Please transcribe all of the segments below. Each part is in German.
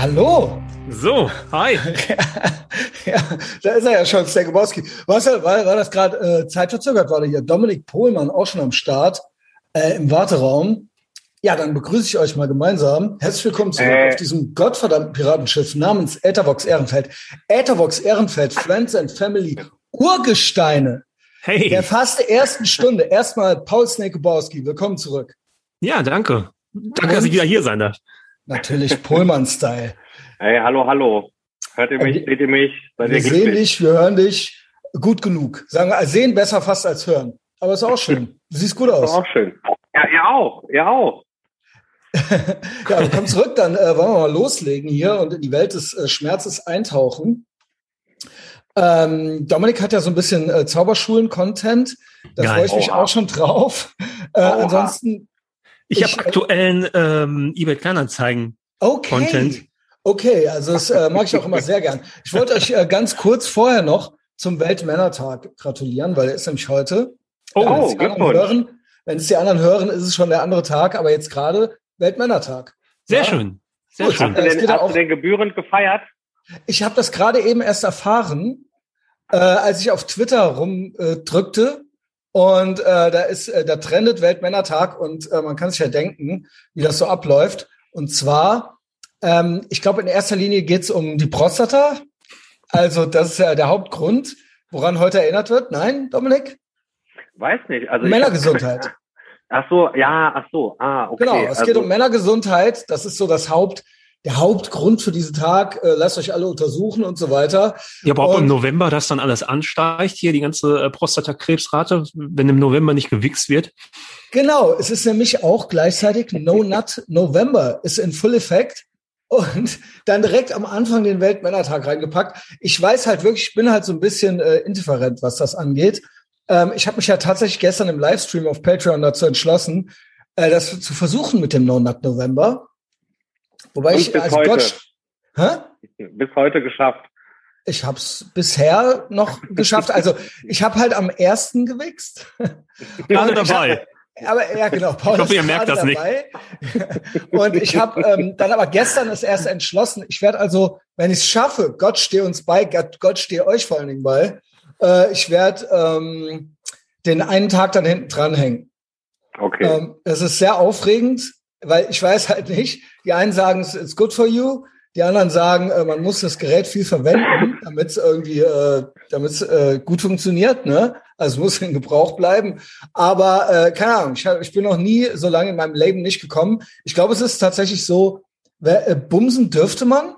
Hallo. So, hi. ja, da ist er ja schon, Stegobowski. Was, war, war das gerade äh, zeitverzögert? War da hier Dominik Pohlmann auch schon am Start äh, im Warteraum? Ja, dann begrüße ich euch mal gemeinsam. Herzlich willkommen zurück äh. auf diesem gottverdammten Piratenschiff namens Äthervox Ehrenfeld. Äthervox Ehrenfeld, Friends and Family, Urgesteine. Hey. Der fast ersten Stunde. Erstmal Paul Snakebowski, willkommen zurück. Ja, danke. Danke, dass ich wieder hier sein darf. Natürlich Pullman-Style. Hey, hallo, hallo. Hört ihr mich? Äh, seht ihr mich? Seid wir sehen dich, wir hören dich. Gut genug. Sagen wir, sehen besser fast als hören. Aber ist auch schön. Du siehst gut aus. Ist auch schön. Ja, ihr auch. Ihr auch. ja, wir kommen zurück, dann äh, wollen wir mal loslegen hier und in die Welt des äh, Schmerzes eintauchen. Ähm, Dominik hat ja so ein bisschen äh, Zauberschulen-Content. Da freue ich mich auch schon drauf. Äh, ansonsten ich, ich habe aktuellen ähm, eBay Kleinanzeigen okay. Content. Okay, also das äh, mag ich auch immer sehr gern. Ich wollte euch äh, ganz kurz vorher noch zum Weltmännertag gratulieren, weil er ist nämlich heute. Oh, oh hören, Wenn es die anderen hören, ist es schon der andere Tag, aber jetzt gerade Weltmännertag. Sehr ja? schön. Sehr Gut, schön. Hast, du denn, hast auch, du denn gebührend gefeiert? Ich habe das gerade eben erst erfahren, äh, als ich auf Twitter rumdrückte und äh, da ist, äh, da trendet Weltmännertag und äh, man kann sich ja denken, wie das so abläuft. Und zwar, ähm, ich glaube, in erster Linie geht's um die Prostata. Also das ist ja der Hauptgrund, woran heute erinnert wird. Nein, Dominik? Weiß nicht. Also Männergesundheit. ach so, ja, ach so, ah, okay. Genau, es also, geht um Männergesundheit. Das ist so das Haupt, der Hauptgrund für diesen Tag, äh, lasst euch alle untersuchen und so weiter. Ja, aber ob im November das dann alles ansteigt, hier die ganze äh, Prostatakrebsrate, wenn im November nicht gewichst wird? Genau, es ist nämlich auch gleichzeitig No Nut November, ist in Full Effect und dann direkt am Anfang den Weltmännertag reingepackt. Ich weiß halt wirklich, ich bin halt so ein bisschen äh, indifferent, was das angeht. Ähm, ich habe mich ja tatsächlich gestern im Livestream auf Patreon dazu entschlossen, äh, das zu versuchen mit dem No Nut November. Wobei Und ich bis also heute. Gott, hä? Bis heute geschafft. Ich habe es bisher noch geschafft. Also ich habe halt am ersten gewichst. Gerade dabei. Hab, aber ja, genau. Paul ich hoffe, ihr merkt das dabei. nicht. Und ich habe ähm, dann aber gestern es erst entschlossen. Ich werde also, wenn ich es schaffe, Gott stehe uns bei, Gott, Gott stehe euch vor allen Dingen bei. Äh, ich werde ähm, den einen Tag dann hinten dranhängen. Okay. Ähm, es ist sehr aufregend weil ich weiß halt nicht, die einen sagen, it's good for you, die anderen sagen, äh, man muss das Gerät viel verwenden, damit es irgendwie, äh, damit es äh, gut funktioniert, ne? Also es muss in Gebrauch bleiben. Aber äh, keine Ahnung, ich, ich bin noch nie so lange in meinem Leben nicht gekommen. Ich glaube, es ist tatsächlich so, wer, äh, bumsen dürfte man.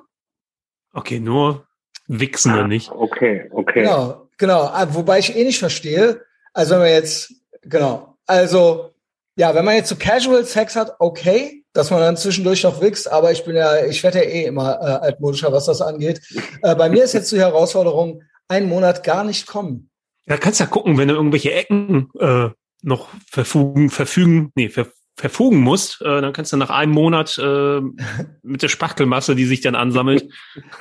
Okay, nur wichsen ah, nicht. Okay, okay. Genau, genau. Ah, wobei ich eh nicht verstehe. Also wenn man jetzt, genau. Also ja, wenn man jetzt so Casual Sex hat, okay, dass man dann zwischendurch noch wächst, aber ich bin ja, ich werde ja eh immer äh, altmodischer, was das angeht. Äh, bei mir ist jetzt die Herausforderung, einen Monat gar nicht kommen. Ja, kannst ja gucken, wenn du irgendwelche Ecken äh, noch verfügen, verfügen, nee, ver verfugen musst, äh, dann kannst du nach einem Monat äh, mit der Spachtelmasse, die sich dann ansammelt,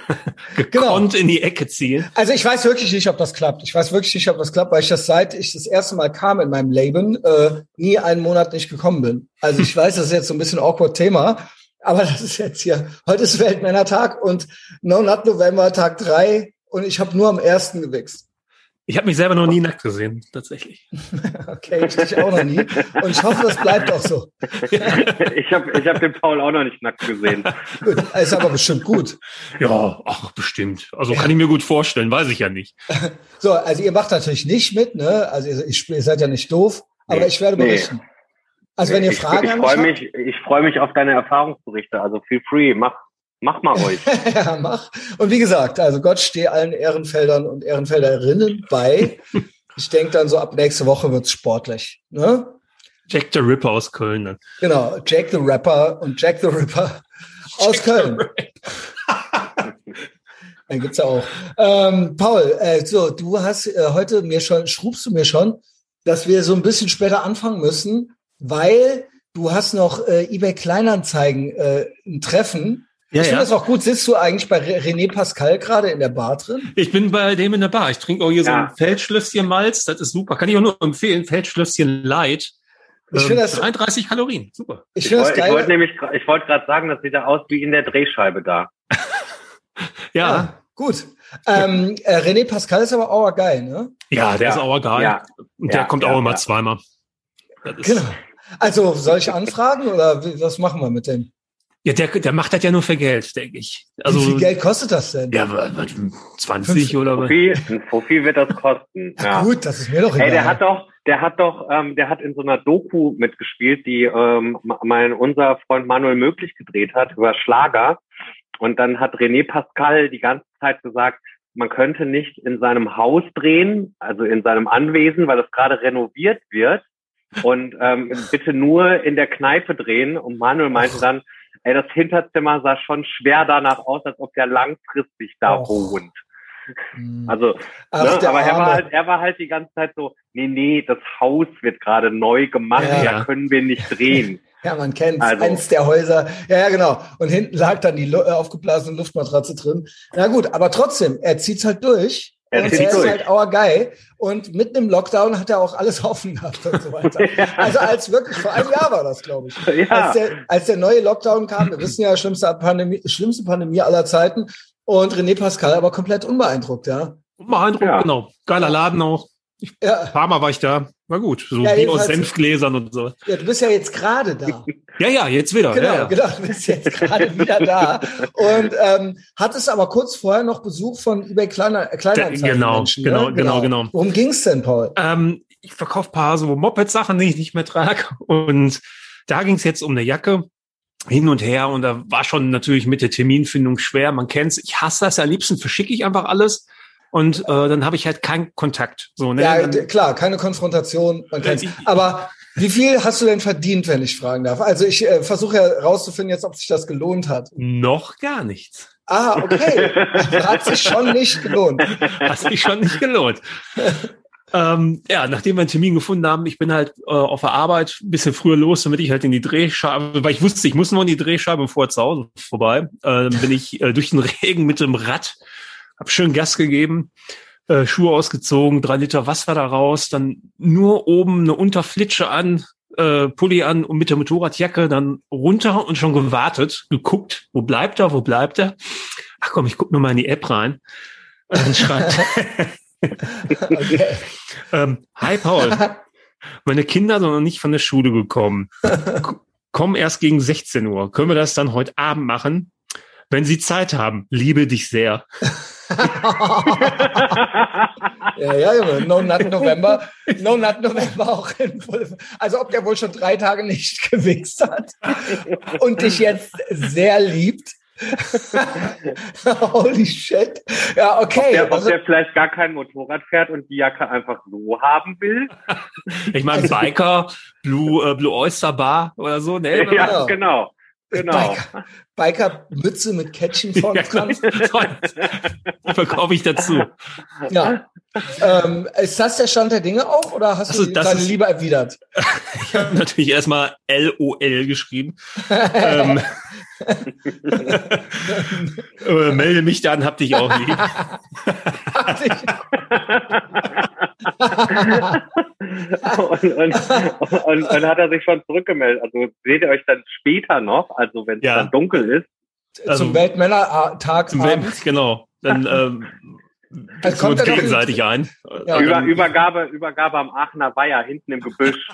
gekonnt genau. in die Ecke ziehen. Also ich weiß wirklich nicht, ob das klappt. Ich weiß wirklich nicht, ob das klappt, weil ich das seit ich das erste Mal kam in meinem Leben äh, nie einen Monat nicht gekommen bin. Also ich weiß, das ist jetzt so ein bisschen awkward Thema, aber das ist jetzt hier, heute ist Weltmännertag und No Nut November Tag drei und ich habe nur am ersten gewichst. Ich habe mich selber noch nie nackt gesehen, tatsächlich. okay, ich dich auch noch nie. Und ich hoffe, das bleibt auch so. ich habe ich hab den Paul auch noch nicht nackt gesehen. gut, ist aber bestimmt gut. Ja, ach, bestimmt. Also kann ich mir gut vorstellen, weiß ich ja nicht. so, also ihr macht natürlich nicht mit, ne? Also ihr, ihr seid ja nicht doof, aber nee, ich werde berichten. Nee. Also wenn ihr Fragen ich, ich freu mich, Ich freue mich auf deine Erfahrungsberichte. Also feel free, mach, Mach mal euch. ja, mach. Und wie gesagt, also Gott stehe allen Ehrenfeldern und Ehrenfelderinnen bei. ich denke dann so ab nächste Woche wird's sportlich. Ne? Jack the Ripper aus Köln. Ne? Genau, Jack the Rapper und Jack the Ripper aus Jack Köln. Dann gibt's ja auch. Ähm, Paul, äh, so, du hast äh, heute mir schon, schrubst du mir schon, dass wir so ein bisschen später anfangen müssen, weil du hast noch äh, eBay Kleinanzeigen äh, ein Treffen ja, ich finde ja. das auch gut. Sitzt du eigentlich bei René Pascal gerade in der Bar drin? Ich bin bei dem in der Bar. Ich trinke auch hier ja. so ein Feldschlösschen Malz. Das ist super. Kann ich auch nur empfehlen. Feldschlösschen Light. Ich finde das 33 Kalorien. Super. Ich, ich wollte wollt nämlich, ich wollte gerade sagen, das sieht ja aus wie in der Drehscheibe da. ja. Gut. Ähm, äh, René Pascal ist aber auch geil, ne? Ja, der Ja. ist auch geil. Ja. Und der Ja, kommt ja, auch immer ja. zweimal. Genau. Also, soll ich anfragen oder wie- was machen wir mit dem? Ja, der, der macht das ja nur für Geld, denke ich. Also, Wie viel Geld kostet das denn? ja, was, was, 20 oder was? Ein Sophie wird das kosten. Ja. Gut, das ist mir doch egal. Ey, der hat doch, der hat doch, ähm, der hat in so einer Doku mitgespielt, die ähm, mein unser Freund Manuel Möglich gedreht hat über Schlager. Und dann hat René Pascal die ganze Zeit gesagt, man könnte nicht in seinem Haus drehen, also in seinem Anwesen, weil es gerade renoviert wird. Und ähm, bitte nur in der Kneipe drehen. Und Manuel meinte dann, ey, das Hinterzimmer sah schon schwer danach aus, als ob der langfristig da Och. wohnt. Hm. Also Ach, ne, aber er war, halt, er war halt die ganze Zeit so, nee, nee, das Haus wird gerade neu gemacht, Ja. Da können wir nicht drehen. Ja, man kennt Also- eins der Häuser. Ja, ja, genau. Und hinten lag dann die äh, aufgeblasene Luftmatratze drin. Na gut, aber trotzdem, er zieht's halt durch. Er und er ist halt auergeil. Und mitten im Lockdown hat er auch alles offen gehabt und so weiter. Also als wirklich, vor einem Jahr war das, glaube ich. Ja. Als, der, als der neue Lockdown kam, wir wissen ja, schlimmste Pandemie, schlimmste Pandemie aller Zeiten. Und René Pascal aber komplett unbeeindruckt, ja. Beeindruckend, Ja. genau. Geiler Laden auch. Ja, Ein paar Mal war ich da. War gut. So Ja, Bier aus Senfgläsern und so. ja du bist ja jetzt gerade da. Ja, ja, jetzt wieder. Genau, ja, ja. genau, du bist jetzt gerade wieder da. Und ähm, hattest aber kurz vorher noch Besuch von eBay Kleiner, Kleinanzeigen. Genau, Menschen, genau, ne? genau, genau. Worum ging's denn, Paul? Ähm, ich verkaufe paar so Moped-Sachen, die ich nicht mehr trage. Und da ging es jetzt um eine Jacke hin und her. Und da war schon natürlich mit der Terminfindung schwer. Man kennt's. Ich hasse das. Am liebsten verschicke ich einfach alles. Und äh, dann habe ich halt keinen Kontakt. So, ne? Ja, klar, keine Konfrontation, man kennt's. ich- Aber wie viel hast du denn verdient, wenn ich fragen darf? Also ich äh, versuche ja rauszufinden jetzt, ob sich das gelohnt hat. noch gar nichts. Ah, okay. hat sich schon nicht gelohnt. Hat sich schon nicht gelohnt. ähm, ja, nachdem wir einen Termin gefunden haben, ich bin halt äh, auf der Arbeit ein bisschen früher los, damit ich halt in die Drehscheibe, weil ich wusste, ich muss noch in die Drehscheibe bevor zu Hause vorbei, äh, bin ich äh, durch den Regen mit dem Rad, hab schön Gas gegeben, äh, Schuhe ausgezogen, drei Liter Wasser da raus, dann nur oben eine Unterflitsche an, äh, Pulli an und mit der Motorradjacke dann runter und schon gewartet, geguckt, wo bleibt er, wo bleibt er? Ach komm, ich guck nur mal in die App rein. Und dann schreibt, Okay. ähm, hi Paul, meine Kinder sind noch nicht von der Schule gekommen. K- Kommen erst gegen 16 Uhr. Können wir das dann heute Abend machen? Wenn Sie Zeit haben, liebe dich sehr. Ja, ja, Junge. No Nut November. No Nut November auch in. Also ob der wohl schon drei Tage nicht gewichst hat und dich jetzt sehr liebt. Holy shit. Ja, okay. Der, ob Also, der vielleicht gar kein Motorrad fährt und die Jacke einfach so haben will. Ich meine, Biker, Blue, äh, Blue Oyster Bar oder so, ne? Ja. Ja, genau. Genau. Biker, Biker Mütze mit Kettchen vorne dran. Die verkaufe ich dazu. Ja. Ähm, ist das der Stand der Dinge auch oder hast Also, du deine Liebe erwidert? Ich habe natürlich erstmal LOL geschrieben. ähm, äh, melde mich dann, hab dich auch lieb. Und, und, und, und hat er sich schon zurückgemeldet. Also seht ihr euch dann später noch, also wenn es Ja. dann dunkel ist. Also- Zum Weltmännertag Zum abends. Web, genau. Dann ähm, Also kommen kommt wir er noch gegenseitig ein. Ja. Über, dann Übergabe, Übergabe am Aachener Weiher hinten im Gebüsch.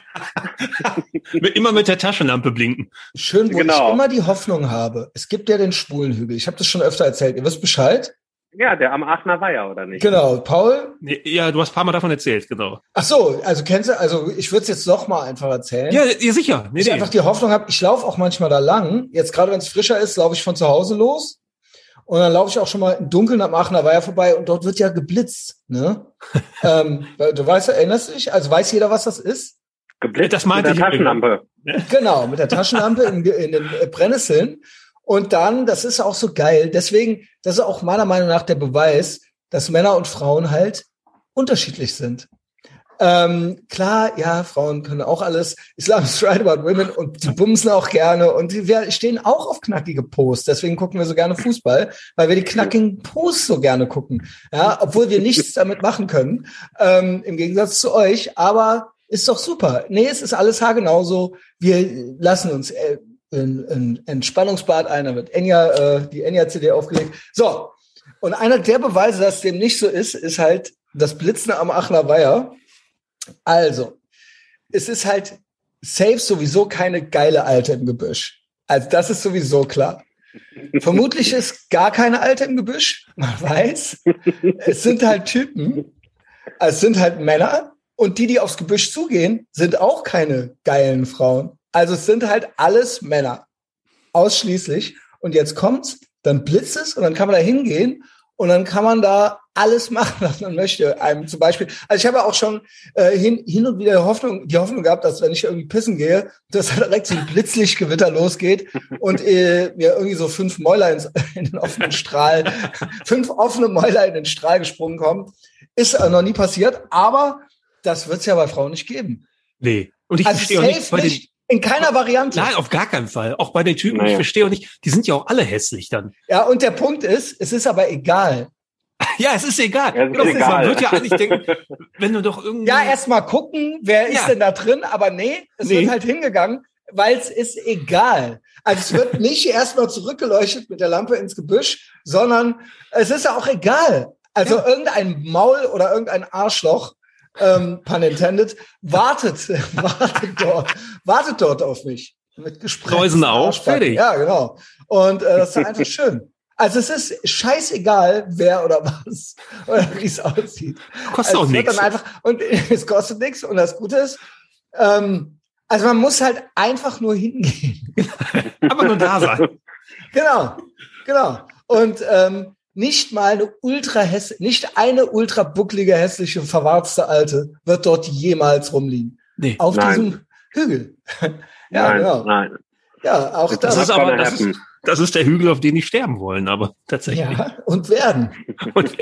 immer mit der Taschenlampe blinken. Schön, wo Genau. ich immer die Hoffnung habe. Es gibt ja den Schwulenhügel. Ich habe das schon öfter erzählt. Ihr wisst Bescheid? Ja, der am Aachener Weiher, oder nicht? Genau. Paul? Ja, du hast ein paar Mal davon erzählt, genau. Ach so, also kennst du, also ich würde es jetzt noch mal einfach erzählen. Ja, ja sicher. Nee, ich nee. einfach die Hoffnung habe, ich laufe auch manchmal da lang. Jetzt gerade wenn es frischer ist, laufe ich von zu Hause los. Und dann laufe ich auch schon mal im Dunkeln am Aachener Weiher vorbei und dort wird ja geblitzt. Ne? ähm, du weißt, erinnerst du dich? Also weiß jeder, was das ist? Geblitzt Das meinte mit der ich ja genau. Taschenlampe. Genau, mit der Taschenlampe in, in den Brennnesseln. Und dann, das ist auch so geil. Deswegen, das ist auch meiner Meinung nach der Beweis, dass Männer und Frauen halt unterschiedlich sind. Ähm, klar, ja, Frauen können auch alles. Islam is right about women und die bumsen auch gerne und wir stehen auch auf knackige Posts. Deswegen gucken wir so gerne Fußball, weil wir die knackigen Posts so gerne gucken. Ja, obwohl wir nichts damit machen können, ähm, im Gegensatz zu euch. Aber ist doch super. Nee, es ist alles haargenau so. Wir lassen uns äh, ein, ein Entspannungsbad ein, da wird Enya, äh, die Enya-CD aufgelegt. So, Und einer der Beweise, dass dem nicht so ist, ist halt das Blitzen am Aachener Weiher. Also, es ist halt safe sowieso keine geile Alte im Gebüsch. Also das ist sowieso klar. Vermutlich ist gar keine Alte im Gebüsch. Man weiß. Es sind halt Typen. Es sind halt Männer. Und die, die aufs Gebüsch zugehen, sind auch keine geilen Frauen. Also es sind halt alles Männer. Ausschließlich. Und jetzt kommt's, dann blitzt es und dann kann man da hingehen und dann kann man da alles machen, was man möchte. Einem zum Beispiel, also ich habe auch schon äh, hin, hin und wieder Hoffnung, die Hoffnung gehabt, dass wenn ich irgendwie pissen gehe, dass da direkt so ein Blitzlichtgewitter losgeht und äh, mir irgendwie so fünf Mäuler ins, in den offenen Strahl, fünf offene Mäuler in den Strahl gesprungen kommen. Ist äh, noch nie passiert, aber das wird es ja bei Frauen nicht geben. Nee. Und ich Also verstehe auch nicht bei den, nicht, in keiner Variante. Nein, auf gar keinen Fall. Auch bei den Typen, Naja. ich verstehe auch nicht, die sind ja auch alle hässlich dann. Ja, und der Punkt ist, es ist aber egal. Ja, es ist egal. Ja, es ist Genau, egal. Man wird ja eigentlich denken, wenn du doch irgendwie. Ja, erst mal gucken, wer ist Ja. denn da drin, aber nee, es Nee. wird halt hingegangen, weil es ist egal. Also es wird nicht erstmal zurückgeleuchtet mit der Lampe ins Gebüsch, sondern es ist ja auch egal. Also irgendein Maul oder irgendein Arschloch, ähm, pun intended, wartet, wartet dort, wartet dort auf mich. Mit Gesprächen. Auf, fertig. Ja, genau. Und äh, das ist einfach schön. Also es ist scheißegal, wer oder was oder wie es aussieht. Kostet Also auch nichts. Und es kostet nichts. Und das Gute ist, ähm, also man muss halt einfach nur hingehen. Aber nur da sein. genau, genau. Und ähm, nicht mal eine ultra hässliche, nicht eine ultra bucklige, hässliche, verwarzte Alte wird dort jemals rumliegen. Nee. Auf Nein. diesem Hügel. ja, nein, genau. nein. Ja, auch Das das. Ist aber, das ist, das ist der Hügel, auf den die sterben wollen, aber tatsächlich. ja, und werden. Und,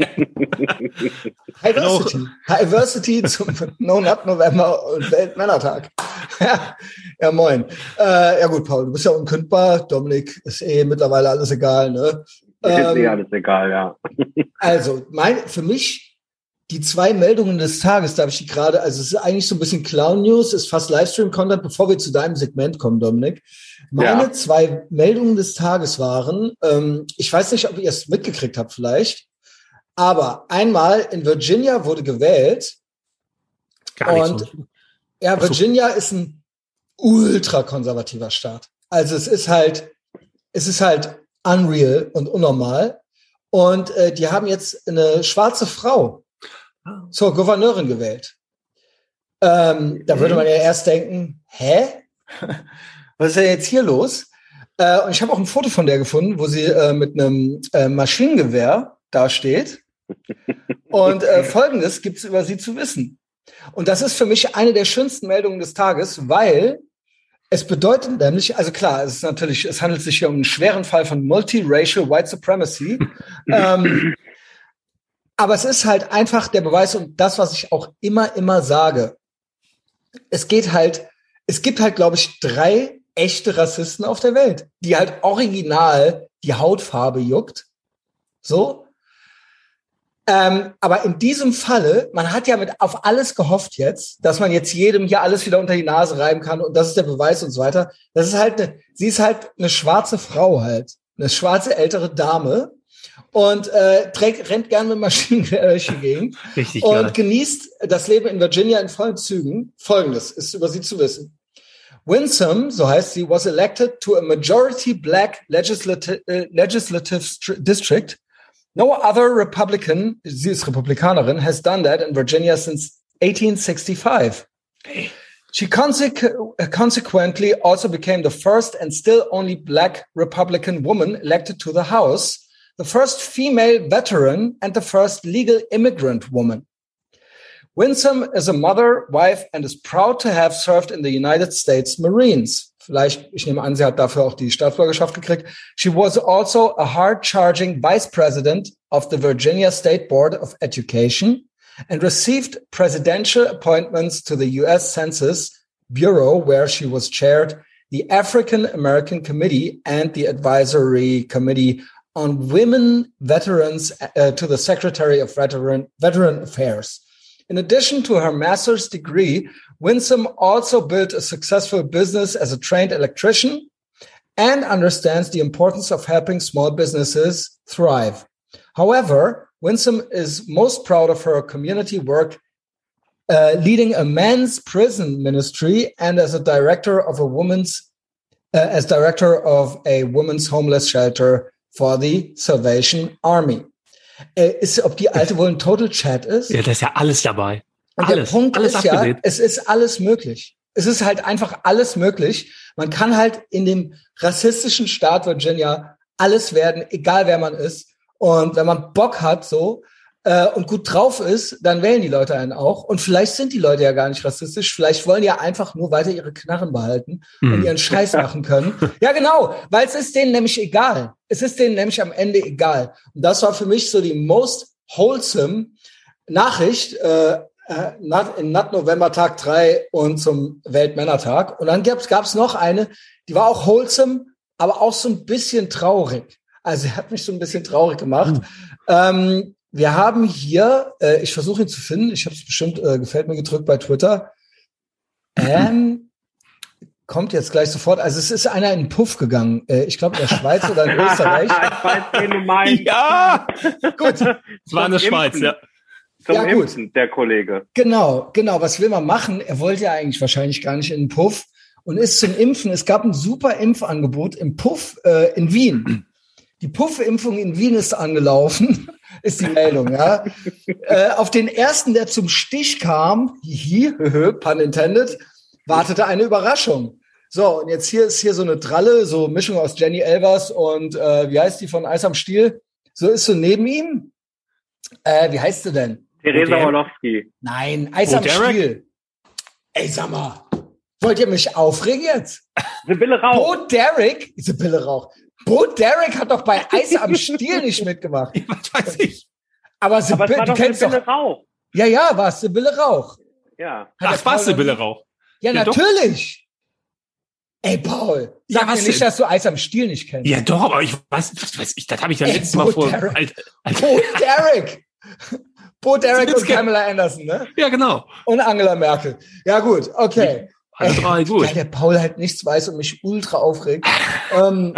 Diversity. Diversity zum No Nut November und Weltmännertag. ja, ja, moin. Äh, ja gut, Paul, du bist ja unkündbar. Dominik ist eh mittlerweile alles egal, ne? Ist Ähm, alles egal, ja. also, mein, für mich die zwei Meldungen des Tages, darf ich die gerade, also es ist eigentlich so ein bisschen Clown-News, ist fast Livestream-Content, bevor wir zu deinem Segment kommen, Dominik. Meine Ja. zwei Meldungen des Tages waren, ähm, ich weiß nicht, ob ihr es mitgekriegt habt vielleicht, aber einmal in Virginia wurde gewählt, gar. Und- ja, Ach so. Virginia ist ein ultrakonservativer Staat. Also es ist halt, es ist halt unreal und unnormal. Und äh, die haben jetzt eine schwarze Frau Ah. zur Gouverneurin gewählt. Ähm, da würde man ja erst denken, hä? Was ist denn jetzt hier los? Äh, und ich habe auch ein Foto von der gefunden, wo sie äh, mit einem äh, Maschinengewehr dasteht. Und äh, Folgendes gibt es über sie zu wissen. Und das ist für mich eine der schönsten Meldungen des Tages, weil es bedeutet nämlich, also klar, es ist natürlich, es handelt sich hier um einen schweren Fall von multiracial White Supremacy. ähm, aber es ist halt einfach der Beweis und das, was ich auch immer, immer sage. Es geht halt, es gibt halt, glaube ich, drei echte Rassisten auf der Welt, die halt original die Hautfarbe juckt. So. Ähm, aber in diesem Falle, man hat ja mit auf alles gehofft jetzt, dass man jetzt jedem hier alles wieder unter die Nase reiben kann und das ist der Beweis und so weiter. Das ist halt eine, sie ist halt eine schwarze Frau halt, eine schwarze ältere Dame und äh, trägt, rennt gerne mit Maschinengewehr durch die Gegend Richtig und geil. genießt das Leben in Virginia in vollen Zügen. Folgendes ist über sie zu wissen. Winsome, so heißt sie, was elected to a majority black legislative, uh, legislative stri- district. No other Republican, sie ist Republikanerin, has done that in Virginia since 1865. She consequ- consequently also became the first and still only black Republican woman elected to the House, the first female veteran, and the first legal immigrant woman. Winsome is a mother, wife, and is proud to have served in the United States Marines. Vielleicht, ich nehme an, sie hat dafür auch die Staatsbürgerschaft gekriegt. She was also a hard-charging vice president of the Virginia State Board of Education and received presidential appointments to the U.S. Census Bureau, where she was chaired the African American Committee and the Advisory Committee on Women Veterans uh, to the Secretary of Veteran, Veteran Affairs. In addition to her master's degree, Winsome also built a successful business as a trained electrician and understands the importance of helping small businesses thrive. However, Winsome is most proud of her community work uh, leading a men's prison ministry and as a director of a woman's uh, as director of a women's homeless shelter for the Salvation Army. Äh, ist, ob die alte wohl ein Total Chat ist? Ja, das ist ja alles dabei. Und alles, der Punkt ist ja, abgedreht. es ist alles möglich. Es ist halt einfach alles möglich. Man kann halt in dem rassistischen Staat Virginia alles werden, egal wer man ist. Und wenn man Bock hat, so, äh, und gut drauf ist, dann wählen die Leute einen auch. Und vielleicht sind die Leute ja gar nicht rassistisch. Vielleicht wollen die ja einfach nur weiter ihre Knarren behalten und Hm. ihren Scheiß machen können. Ja, genau, weil es ist denen nämlich egal. Es ist denen nämlich am Ende egal. Und das war für mich so die most wholesome Nachricht äh, äh, Nat- in Nat November Tag 3 und zum Weltmännertag. Und dann gab's gab's noch eine, die war auch wholesome, aber auch so ein bisschen traurig. Also er hat mich so ein bisschen traurig gemacht. Ähm, wir haben hier, äh, ich versuche ihn zu finden, ich habe es bestimmt, äh, gefällt mir gedrückt bei Twitter. Ähm, kommt jetzt gleich sofort. Also es ist einer in den Puff gegangen. Äh, ich glaube in der Schweiz oder in Österreich. ich weiß, wen du meinst. Ja, Gut, es war in der Schweiz, ja. Zum Ja, gut. Impfen, der Kollege. Genau, genau. Was will man machen? Er wollte ja eigentlich wahrscheinlich gar nicht in den Puff und ist zum Impfen. Es gab ein super Impfangebot im Puff äh, in Wien. Die Puffimpfung in Wien ist angelaufen, ist die Meldung, ja. äh, auf den ersten, der zum Stich kam, hihi, pun intended, wartete eine Überraschung. So, und jetzt hier ist hier so eine Dralle, so Mischung aus Jenny Elvers und äh, wie heißt die von Eis am Stiel? So ist so neben ihm. Äh, wie heißt sie denn? Theresa Orlowski. Nein, Eis am Derek? Stiel. Ey, sag mal, wollt ihr mich aufregen jetzt? Sibylle Rauch. Bo Derek, Sibylle Rauch. Bo Derek hat doch bei Eis am Stiel nicht mitgemacht. Was weiß ich. Aber, Aber es Sibylle, war du doch kennst Sibylle doch. Rauch. Ja, ja, war es Sibylle Rauch. Ja. Hat Ach, was, noch Sibylle Rauch? Ja, Ja, doch. natürlich. Ey, Paul, Ja, sag was mir nicht, denn? dass du Eis am Stiel nicht kennst. Ja, doch, aber ich weiß, was weiß ich, das habe ich ja Ey, letztes Mal vor. Derek. Alt, alt, Bo Derek. Bo Derek und. Pamela Anderson, ne? ja, genau. Und Angela Merkel. Ja, gut, okay. Alle drei, gut. Weil der Paul halt nichts weiß und mich ultra aufregt. ähm,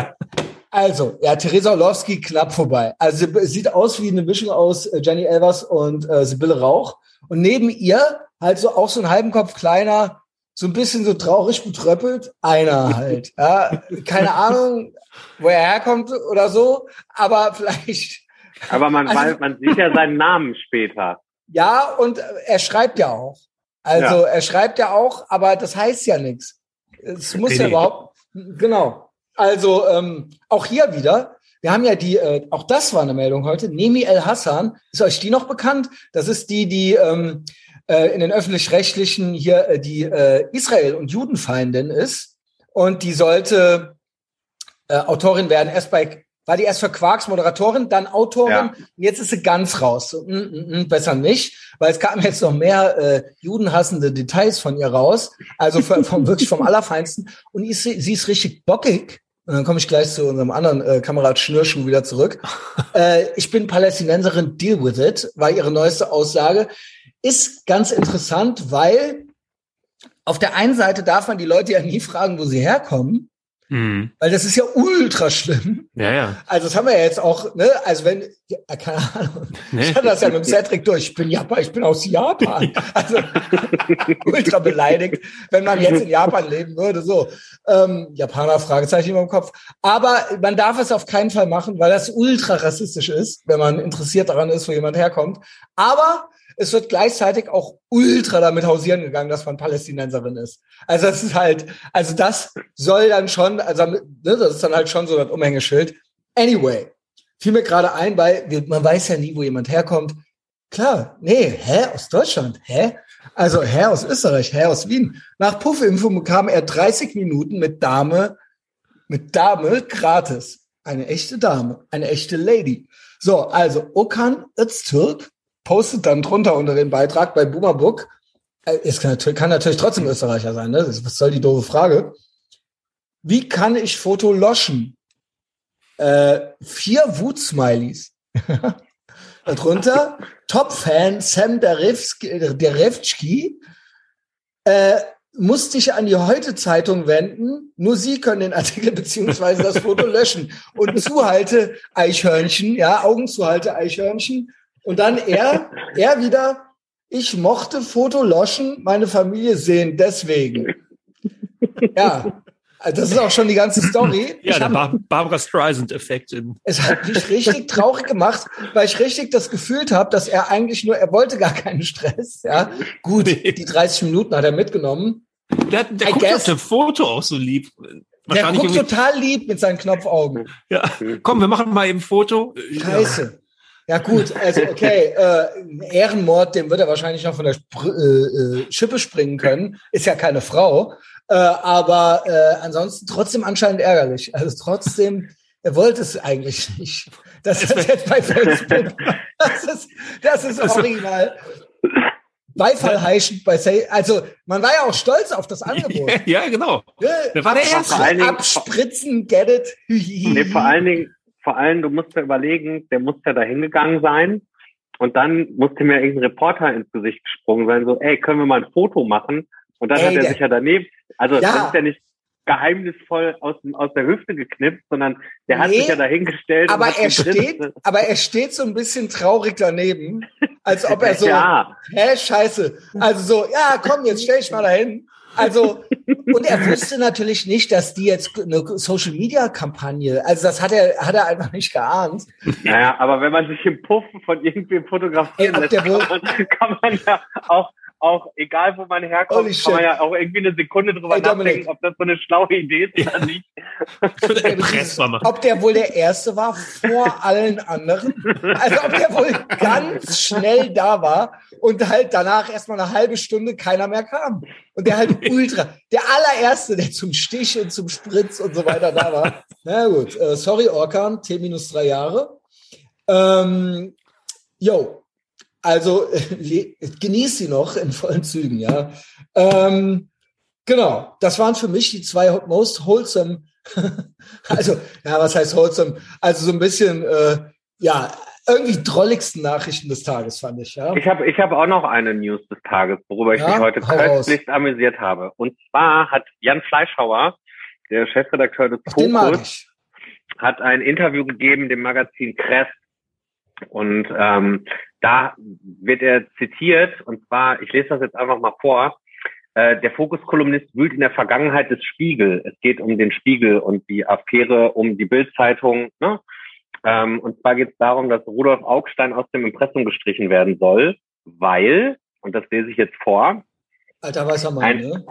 also, ja, Theresa Orlowski knapp vorbei. Also sie sieht aus wie eine Mischung aus äh, Jenny Elvers und äh, Sibylle Rauch. Und neben ihr halt so auch so ein halben Kopf kleiner, so ein bisschen so traurig betröppelt, einer halt. Ja, keine Ahnung, wo er herkommt oder so, aber vielleicht Aber man, Also- weiß, man sieht ja seinen Namen später. ja, und äh, er schreibt ja auch. Also er schreibt ja auch, aber das heißt ja nichts. Es muss Nee, ja überhaupt. Genau. Also ähm, auch hier wieder. Wir haben ja die, äh, auch das war eine Meldung heute. Nemi El Hassan, ist euch die noch bekannt? Das ist die, die ähm, äh, in den öffentlich-rechtlichen hier äh, die äh, Israel- und Judenfeindin ist. Und die sollte äh, Autorin werden. Erst bei war die erst für Quarks Moderatorin, dann Autorin. Ja. Und jetzt ist sie ganz raus. So, mm, mm, mm, besser nicht, weil es kamen jetzt noch mehr äh, judenhassende Details von ihr raus. Also von, vom, wirklich vom Allerfeinsten. Und ist, sie sie ist richtig bockig. Und dann komme ich gleich zu unserem anderen äh, Kamerad Schnürschuh wieder zurück. äh, ich bin Palästinenserin, deal with it, war ihre neueste Aussage. Ist ganz interessant, weil auf der einen Seite darf man die Leute ja nie fragen, wo sie herkommen, Hm. weil das ist ja ultra schlimm. Ja, ja. Also das haben wir ja jetzt auch, ne? Also wenn, ja, keine Ahnung, Nee. ich hatte das ja mit dem Cedric durch. Ich bin Japan, ich bin aus Japan. Also ultra beleidigt, wenn man jetzt in Japan leben würde. So, ähm, Japaner Fragezeichen über dem Kopf. Aber man darf es auf keinen Fall machen, weil das ultra rassistisch ist, wenn man interessiert daran ist, wo jemand herkommt. Aber es wird gleichzeitig auch ultra damit hausieren gegangen, dass man Palästinenserin ist. Also das ist halt, also das soll dann schon, also ne, das ist dann halt schon so das Umhängeschild. Anyway, fiel mir gerade ein, weil man weiß ja nie, wo jemand herkommt. Klar, nee, hä, aus Deutschland, hä? Also, hä, aus Österreich, hä, aus Wien. Nach Puffimpfung bekam er 30 Minuten mit Dame, mit Dame gratis. Eine echte Dame, eine echte Lady. So, also, Okan Öztürk postet dann drunter unter den Beitrag bei Boomerbook. Äh, Es kann natürlich, kann natürlich trotzdem Österreicher sein, ne? Das- Was soll die doofe Frage? Wie kann ich Foto loschen? Äh, vier Wut-Smileys. Darunter Top-Fan Sam Derevski, äh, musst dich an die Heute-Zeitung wenden. Nur sie können den Artikel beziehungsweise das Foto löschen. Und zuhalte Eichhörnchen, ja, Augen zuhalte Eichhörnchen. Und dann er, er wieder, ich mochte Foto löschen, meine Familie sehen, deswegen. Ja, also das ist auch schon die ganze Story. Ja, Ich der hab- Bar Barbara Streisand-Effekt. es hat mich richtig traurig gemacht, weil ich richtig das gefühlt habe, dass er eigentlich nur, er wollte gar keinen Stress. Ja, gut, Nee. die 30 Minuten hat er mitgenommen. Der, der I guckt guess. auf dem Foto auch so lieb. Der guckt irgendwie, total lieb mit seinen Knopfaugen. ja, komm, wir machen mal eben ein Foto. Scheiße. Ja gut, also okay, äh, Ehrenmord, dem wird er wahrscheinlich noch von der Spr äh, äh, Schippe springen können. Ist ja keine Frau. Äh, aber äh, ansonsten trotzdem anscheinend ärgerlich. Also trotzdem, er wollte es eigentlich nicht. Das ist jetzt bei Facebook. Das ist, das ist original. Beifall heischend bei Say. Also man war ja auch stolz auf das Angebot. Ja, ja, genau. Ja, Der war der Erste. vor allen Dingen- Abspritzen, get it. Nee, vor allen Dingen, vor allem, du musst ja überlegen, der muss ja da hingegangen sein. Und dann musste mir irgendein Reporter ins Gesicht gesprungen sein, so, ey, können wir mal ein Foto machen? Und dann Ey, hat er sich ja daneben, also Ja. das ist ja nicht geheimnisvoll aus, aus der Hüfte geknipst, sondern der hat Nee, sich ja dahingestellt. aber hat er steht, aber er steht so ein bisschen traurig daneben, als ob er so, Ja, hä, scheiße. Also so, ja, komm, jetzt stell dich mal dahin. Also, und er wusste natürlich nicht, dass die jetzt eine Social Media Kampagne, also das hat er, hat er einfach nicht geahnt. naja, aber wenn man sich im Puff von irgendwem fotografieren Ey, ob lässt, der kann man, kann man ja auch, auch, egal wo man herkommt, Holy kann man shit. ja auch irgendwie eine Sekunde drüber Ey, Dominik. nachdenken, ob das so eine schlaue Idee ist oder nicht. Ob der wohl der Erste war vor allen anderen? Also ob der wohl ganz schnell da war und halt danach erstmal eine halbe Stunde keiner mehr kam. Und der halt ultra, der allererste, der zum Stich und zum Spritz und so weiter da war. Na gut, äh, sorry Orkan, T minus drei Jahre. Ähm, yo, also äh, genieß sie noch in vollen Zügen, ja. Ähm, genau, das waren für mich die zwei most wholesome also, ja, was heißt wholesome? Also so ein bisschen, äh, ja, irgendwie drolligsten Nachrichten des Tages, fand ich, ja. Ich habe ich hab auch noch eine News des Tages, worüber ich Ja, mich heute köstlichst amüsiert habe. Und zwar hat Jan Fleischhauer, der Chefredakteur des Fokus, ich. hat ein Interview gegeben dem Magazin Kress. Und ähm, da wird er zitiert, und zwar, ich lese das jetzt einfach mal vor, äh, der Fokus-Kolumnist wühlt in der Vergangenheit des Spiegel. Es geht um den Spiegel und die Affäre um die Bild-Zeitung. Ne? Ähm, und zwar geht es darum, dass Rudolf Augstein aus dem Impressum gestrichen werden soll, weil, und das lese ich jetzt vor, Alter weißer Mann, Ein- ne?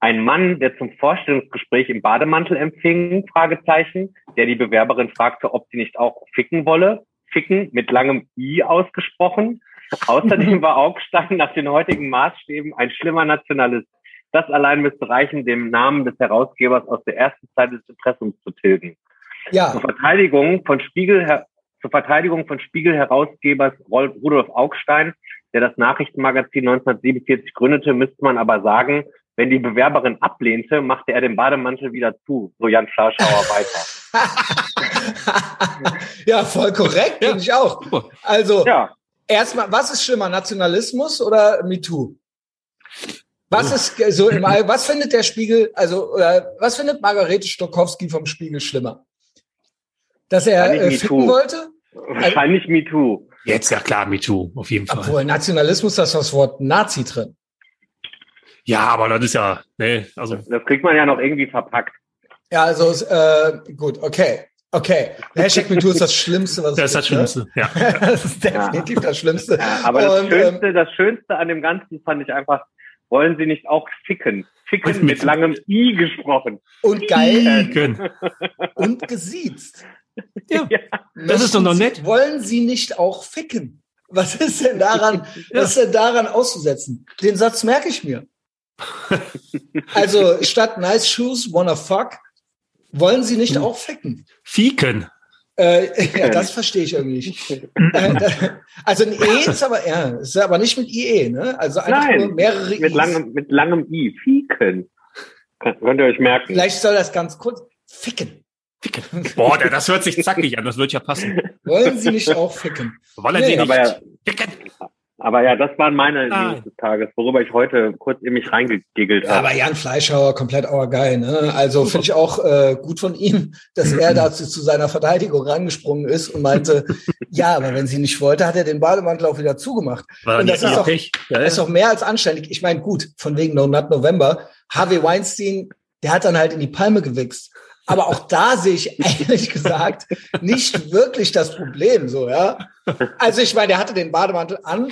ein Mann, der zum Vorstellungsgespräch im Bademantel empfing, Fragezeichen, der die Bewerberin fragte, ob sie nicht auch ficken wolle. Ficken mit langem I ausgesprochen. Außerdem war Augstein nach den heutigen Maßstäben ein schlimmer Nationalist. Das allein müsste reichen, dem Namen des Herausgebers aus der ersten Zeit des Impressums zu tilgen. Zur Ja, Verteidigung von Spiegel, zur Verteidigung von Spiegel-Herausgebers Rolf- Rudolf Augstein, der das Nachrichtenmagazin 1947 gründete, müsste man aber sagen, wenn die Bewerberin ablehnte, machte er den Bademantel wieder zu, so Jan Fleischhauer weiter. ja, voll korrekt, Ja. finde ich auch. Super. Also, Ja, erstmal, was ist schlimmer, Nationalismus oder MeToo? Was ist so im All, was findet der Spiegel, also, oder was findet Margarete Stokowski vom Spiegel schlimmer? Dass er äh, ficken MeToo. wollte? wahrscheinlich MeToo. Jetzt ja klar, MeToo, auf jeden Fall. Obwohl Nationalismus, da ist das Wort Nazi drin. Ja, aber das ist ja, ne, also Das kriegt man ja noch irgendwie verpackt. Ja, also äh, gut, okay. Okay. Hashtag MeToo ist das Schlimmste, was das ist das ne? Schlimmste. Ja. das ist definitiv das Schlimmste. Ja, aber das, Und, ähm, Schönste, das Schönste an dem Ganzen fand ich einfach, wollen Sie nicht auch ficken? Ficken Mit- mit langem I gesprochen. Und geil Können. und gesiezt. Ja. Das ist doch noch nett. Wollen Sie nicht auch ficken? Was ist denn daran, was ist denn daran auszusetzen? Den Satz merke ich mir. Also statt nice shoes, wanna fuck, wollen Sie nicht auch ficken? Fieken. Äh, ja, das verstehe ich irgendwie nicht. Äh, da- also ein E ist aber, ja, ist aber nicht mit IE, ne? Also einfach Nein, nur mehrere Mit I's. langem, mit langem I. Ficken. Kann- Könnt ihr euch merken. Vielleicht soll das ganz kurz ficken. Boah, der- das hört sich zackig an, das wird ja passen. Wollen Sie nicht auch ficken? Wollen Nee, Sie nicht aber ja- ficken? Aber ja, das waren meine News des Tages, worüber ich heute kurz in mich reingegiggelt habe. Aber Jan Fleischhauer, komplett our guy, ne? Also finde ich auch äh, gut von ihm, dass er dazu zu seiner Verteidigung rangesprungen ist und meinte, ja, aber wenn sie nicht wollte, hat er den Bademantel auch wieder zugemacht. War und das ist ja, auch, ja, ist auch mehr als anständig. Ich meine, gut, von wegen No Nut November, Harvey Weinstein, der hat dann halt in die Palme gewichst. Aber auch da sehe ich ehrlich gesagt nicht wirklich das Problem, so, ja. Also ich meine, der hatte den Bademantel an,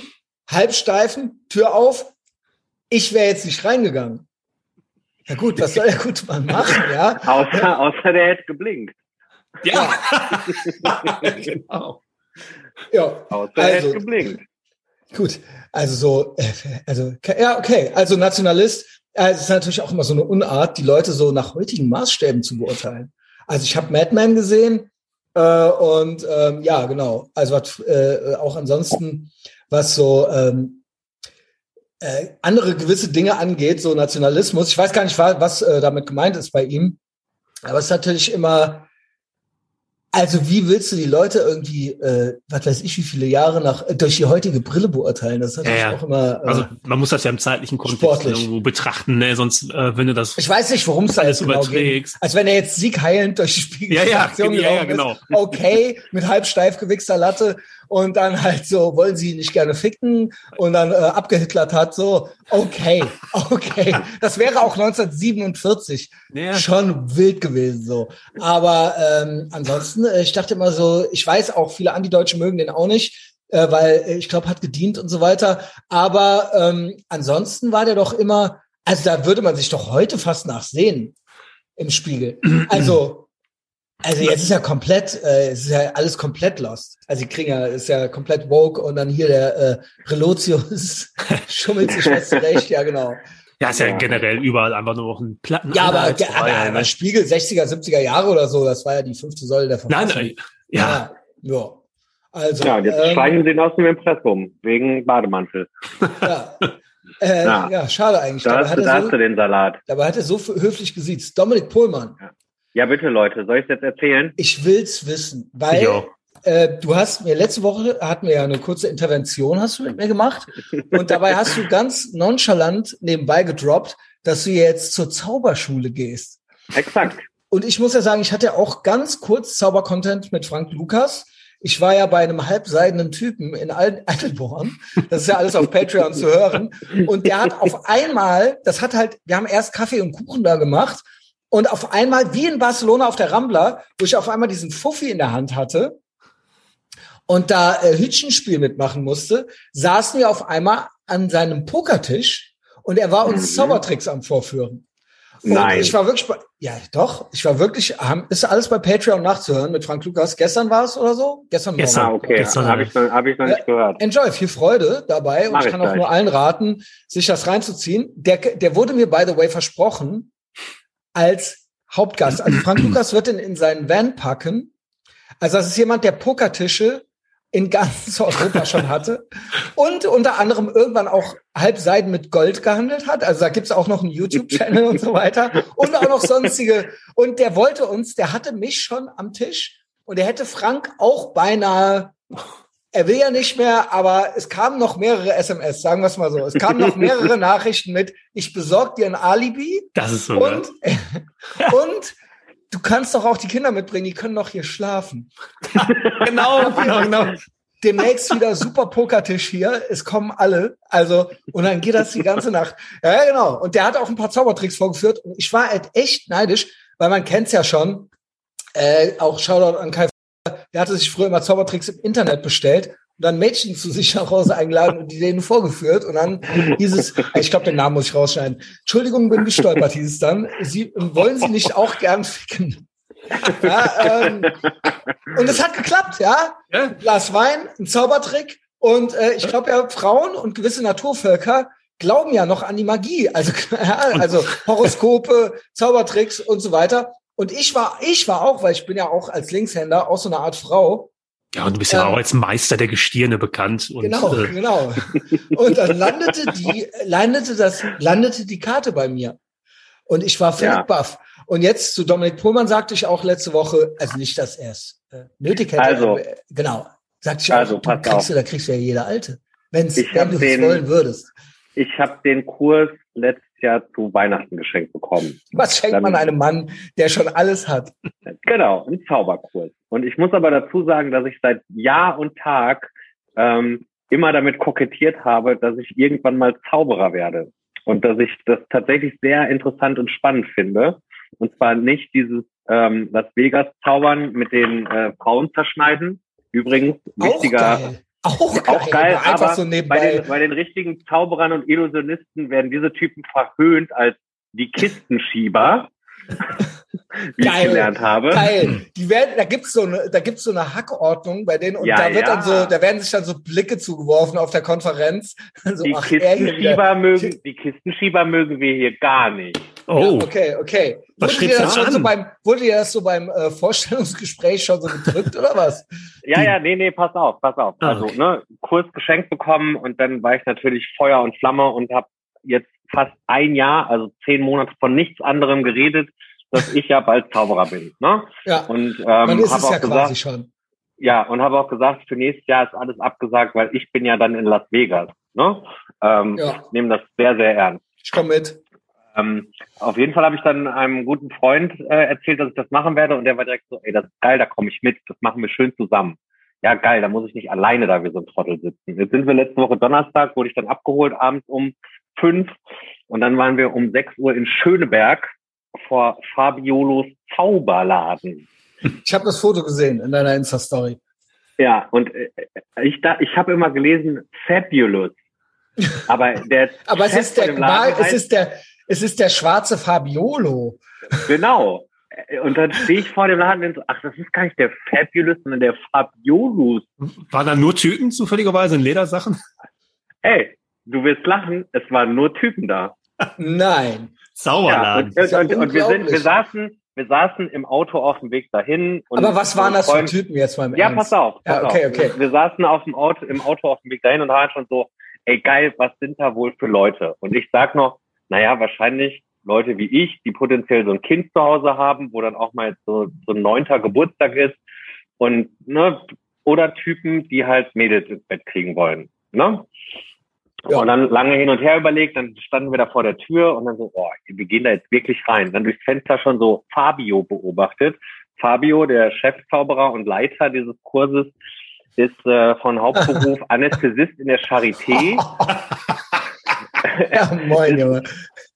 Halbsteifen, Tür auf. Ich wäre jetzt nicht reingegangen. Ja gut, was soll der gute Mann machen, ja? Außer, außer der hätte geblinkt. Ja, genau. Ja, außer also, er hätte geblinkt. Gut, also so, äh, also ja, okay, also Nationalist, äh, es ist natürlich auch immer so eine Unart, die Leute so nach heutigen Maßstäben zu beurteilen. Also ich habe Mad Men gesehen äh, und ähm, ja, genau. Also was, äh, auch ansonsten, was so ähm, äh, andere gewisse Dinge angeht, so Nationalismus. Ich weiß gar nicht, was äh, damit gemeint ist bei ihm, aber es ist natürlich immer also wie willst du die Leute irgendwie, äh, was weiß ich, wie viele Jahre nach durch die heutige Brille beurteilen? Das ist natürlich ja, ja. auch immer. Äh, also man muss das ja im zeitlichen Kontext sportlich. irgendwo betrachten, ne? Sonst äh, wenn du das. Ich weiß nicht, worum es da jetzt genau geht. Als wenn er jetzt siegheilend durch die Spiegelstation ja, ja, ja, genau. Ist. Okay, mit halb steif gewichster Latte und dann halt so, wollen sie nicht gerne ficken und dann äh, abgehitlert hat, so, okay, okay. Das wäre auch 1947 ja. schon wild gewesen, so. Aber ähm, ansonsten, äh, ich dachte immer so, ich weiß auch, viele Antideutsche mögen den auch nicht, äh, weil äh, ich glaube, hat gedient und so weiter. Aber ähm, ansonsten war der doch immer, also da würde man sich doch heute fast nachsehen im Spiegel. Also also jetzt ist ja komplett, äh, es ist ja alles komplett lost. Also die kriegen ja, ist ja komplett woke und dann hier der äh, Relotius schummelt sich was zurecht, ja genau. Ja, ist ja, ja, generell überall einfach nur noch ein Platten. Ja, aber, aber, aber ne? Spiegel 60er, 70er Jahre oder so, das war ja die fünfte Säule der Verfassung. Nein, nein, ja. ja. ja. Also, ja, jetzt ähm, steigen sie ihn aus dem Impressum wegen Bademantel. Ja. Äh, ja. ja, schade eigentlich. Da, hast, du, da so, hast du den Salat. Dabei hat er so höflich gesiezt. Dominik Pohlmann. Ja. Ja, bitte, Leute. Soll ich es jetzt erzählen? Ich will's wissen, weil äh, du hast mir letzte Woche hatten wir ja eine kurze Intervention, hast du mit mir gemacht. Und dabei hast du ganz nonchalant nebenbei gedroppt, dass du jetzt zur Zauberschule gehst. Exakt. Und ich muss ja sagen, ich hatte auch ganz kurz Zaubercontent mit Frank Lukas. Ich war ja bei einem halbseidenen Typen in Eidelborn. Das ist ja alles auf Patreon zu hören. Und der hat auf einmal, das hat halt, wir haben erst Kaffee und Kuchen da gemacht und auf einmal, wie in Barcelona auf der Rambla, wo ich auf einmal diesen Fuffi in der Hand hatte und da äh, Hütchenspiel mitmachen musste, saßen wir auf einmal an seinem Pokertisch und er war uns mhm. Zaubertricks am Vorführen. Und Nein. Ich war wirklich, ja doch, ich war wirklich, ist alles bei Patreon nachzuhören mit Frank Lukas. Gestern war es oder so? Gestern Gestern, ah, okay. Gestern habe ich, noch, hab ich noch nicht gehört. Enjoy, viel Freude dabei und Mach ich kann ich auch nur allen raten, sich das reinzuziehen. Der, der wurde mir, by the way, versprochen, als Hauptgast. Also Frank Lukas wird ihn in seinen Van packen. Also das ist jemand, der Pokertische in ganz Europa schon hatte und unter anderem irgendwann auch Halbseiden mit Gold gehandelt hat. Also da gibt's auch noch einen YouTube-Channel und so weiter und auch noch sonstige. Und der wollte uns, der hatte mich schon am Tisch und er hätte Frank auch beinahe er will ja nicht mehr, aber es kamen noch mehrere SMS, sagen wir es mal so. Es kamen noch mehrere Nachrichten mit, ich besorge dir ein Alibi. Das ist so. Und, und du kannst doch auch die Kinder mitbringen, die können noch hier schlafen. genau, genau, genau. Demnächst wieder super Pokertisch hier. Es kommen alle. Also, und dann geht das die ganze Nacht. Ja, genau. Und der hat auch ein paar Zaubertricks vorgeführt. Und ich war halt echt neidisch, weil man kennt's ja schon. Äh, auch Shoutout an Kai der hatte sich früher immer Zaubertricks im Internet bestellt und dann Mädchen zu sich nach Hause eingeladen und die denen vorgeführt. Und dann dieses, ich glaube, den Namen muss ich rausschneiden. Entschuldigung, bin gestolpert, hieß es dann. Sie wollen Sie nicht auch gern ficken? Ja, ähm, und es hat geklappt, ja. ja. Glas Wein, ein Zaubertrick. Und äh, ich glaube ja, Frauen und gewisse Naturvölker glauben ja noch an die Magie. Also, also Horoskope, Zaubertricks und so weiter. Und ich war, ich war auch, weil ich bin ja auch als Linkshänder auch so eine Art Frau. Ja, und du bist ja ähm, auch als Meister der Gestirne bekannt. Und, genau, äh, genau. Und dann landete die, landete das, landete die Karte bei mir. Und ich war völlig ja. baff. Und jetzt zu Dominik Pohlmann sagte ich auch letzte Woche, also nicht, dass er es äh, nötig hätte. Also, äh, genau. Sagte ich auch, also, du kriegst du, da kriegst du ja jeder Alte. Wenn's, wenn du es wollen würdest. Ich habe den Kurs letztes Jahr zu Weihnachten geschenkt bekommen. Was schenkt Dann- man einem Mann, der schon alles hat? Genau, ein Zauberkurs. Und ich muss aber dazu sagen, dass ich seit Jahr und Tag ähm, immer damit kokettiert habe, dass ich irgendwann mal Zauberer werde. Und dass ich das tatsächlich sehr interessant und spannend finde. Und zwar nicht dieses ähm, Las Vegas Zaubern mit den äh, Frauen zerschneiden. Übrigens, wichtiger, Auch geil. Auch geil. auch geil, einfach so bei nebenbei. den, bei den richtigen Zauberern und Illusionisten werden diese Typen verhöhnt als die Kistenschieber, wie Geil. ich gelernt habe. Geil. Die werden, da gibt's so eine, da gibt's so eine Hackordnung bei denen und Ja, da wird ja. dann so, da werden sich dann so Blicke zugeworfen auf der Konferenz. So, Die ach, er. Kistenschieber mögen, die Kistenschieber mögen wir hier gar nicht. Oh, Ja, okay, okay. Was wurde dir das schon an? so beim, wurde dir das so beim äh, Vorstellungsgespräch schon so gedrückt oder was? Ja, ja, nee, nee, pass auf, pass auf. Ah, Also, okay. ne, Kurs geschenkt bekommen und dann war ich natürlich Feuer und Flamme und habe jetzt fast ein Jahr, also zehn Monate von nichts anderem geredet, dass ich ja bald Zauberer bin. Ne? Ja, Und man ähm, ist habe es ja auch quasi gesagt, schon. ja, und habe auch gesagt, für nächstes Jahr ist alles abgesagt, weil ich bin ja dann in Las Vegas. Ne? Ähm, Ja. Ich nehme das sehr, sehr ernst. Ich komme mit. Ähm, auf jeden Fall habe ich dann einem guten Freund äh, erzählt, dass ich das machen werde und der war direkt so, ey, das ist geil, da komme ich mit, das machen wir schön zusammen. Ja, geil, da muss ich nicht alleine da wie so ein Trottel sitzen. Jetzt sind wir letzte Woche Donnerstag, wurde ich dann abgeholt abends um fünf und dann waren wir um sechs Uhr in Schöneberg vor Fabiolos Zauberladen. Ich habe das Foto gesehen in deiner Insta-Story. Ja, und äh, ich da, ich habe immer gelesen Fabulous. Aber der Aber es ist der, Laden es heißt- ist der, es ist der schwarze Fabiolo. Genau. Und dann stehe ich vor dem Laden und so, ach, das ist gar nicht der Fabulous, sondern der Fabiolus. waren da nur Typen zufälligerweise in Ledersachen? Ey, du wirst lachen, es waren nur Typen da. Nein. Ja, Zauberladen. und, und, ja und, und wir sind, wir saßen, wir saßen im Auto auf dem Weg dahin. Und Aber was waren das für Typen jetzt beim Ja, Ernst? pass auf. Pass Ja, okay, auf. okay. Wir saßen auf dem Auto, im Auto auf dem Weg dahin und waren schon so, ey geil, was sind da wohl für Leute? Und ich sag noch, naja, wahrscheinlich Leute wie ich, die potenziell so ein Kind zu Hause haben, wo dann auch mal so, so ein neunter Geburtstag ist und ne, oder Typen, die halt Mädels ins Bett kriegen wollen. Ne? Ja. Und dann lange hin und her überlegt, dann standen wir da vor der Tür und dann so, oh, wir gehen da jetzt wirklich rein. Dann durchs Fenster schon so Fabio beobachtet. Fabio, der Chefzauberer und Leiter dieses Kurses, ist äh, von Hauptberuf Anästhesist in der Charité, Ja, moin, Junge.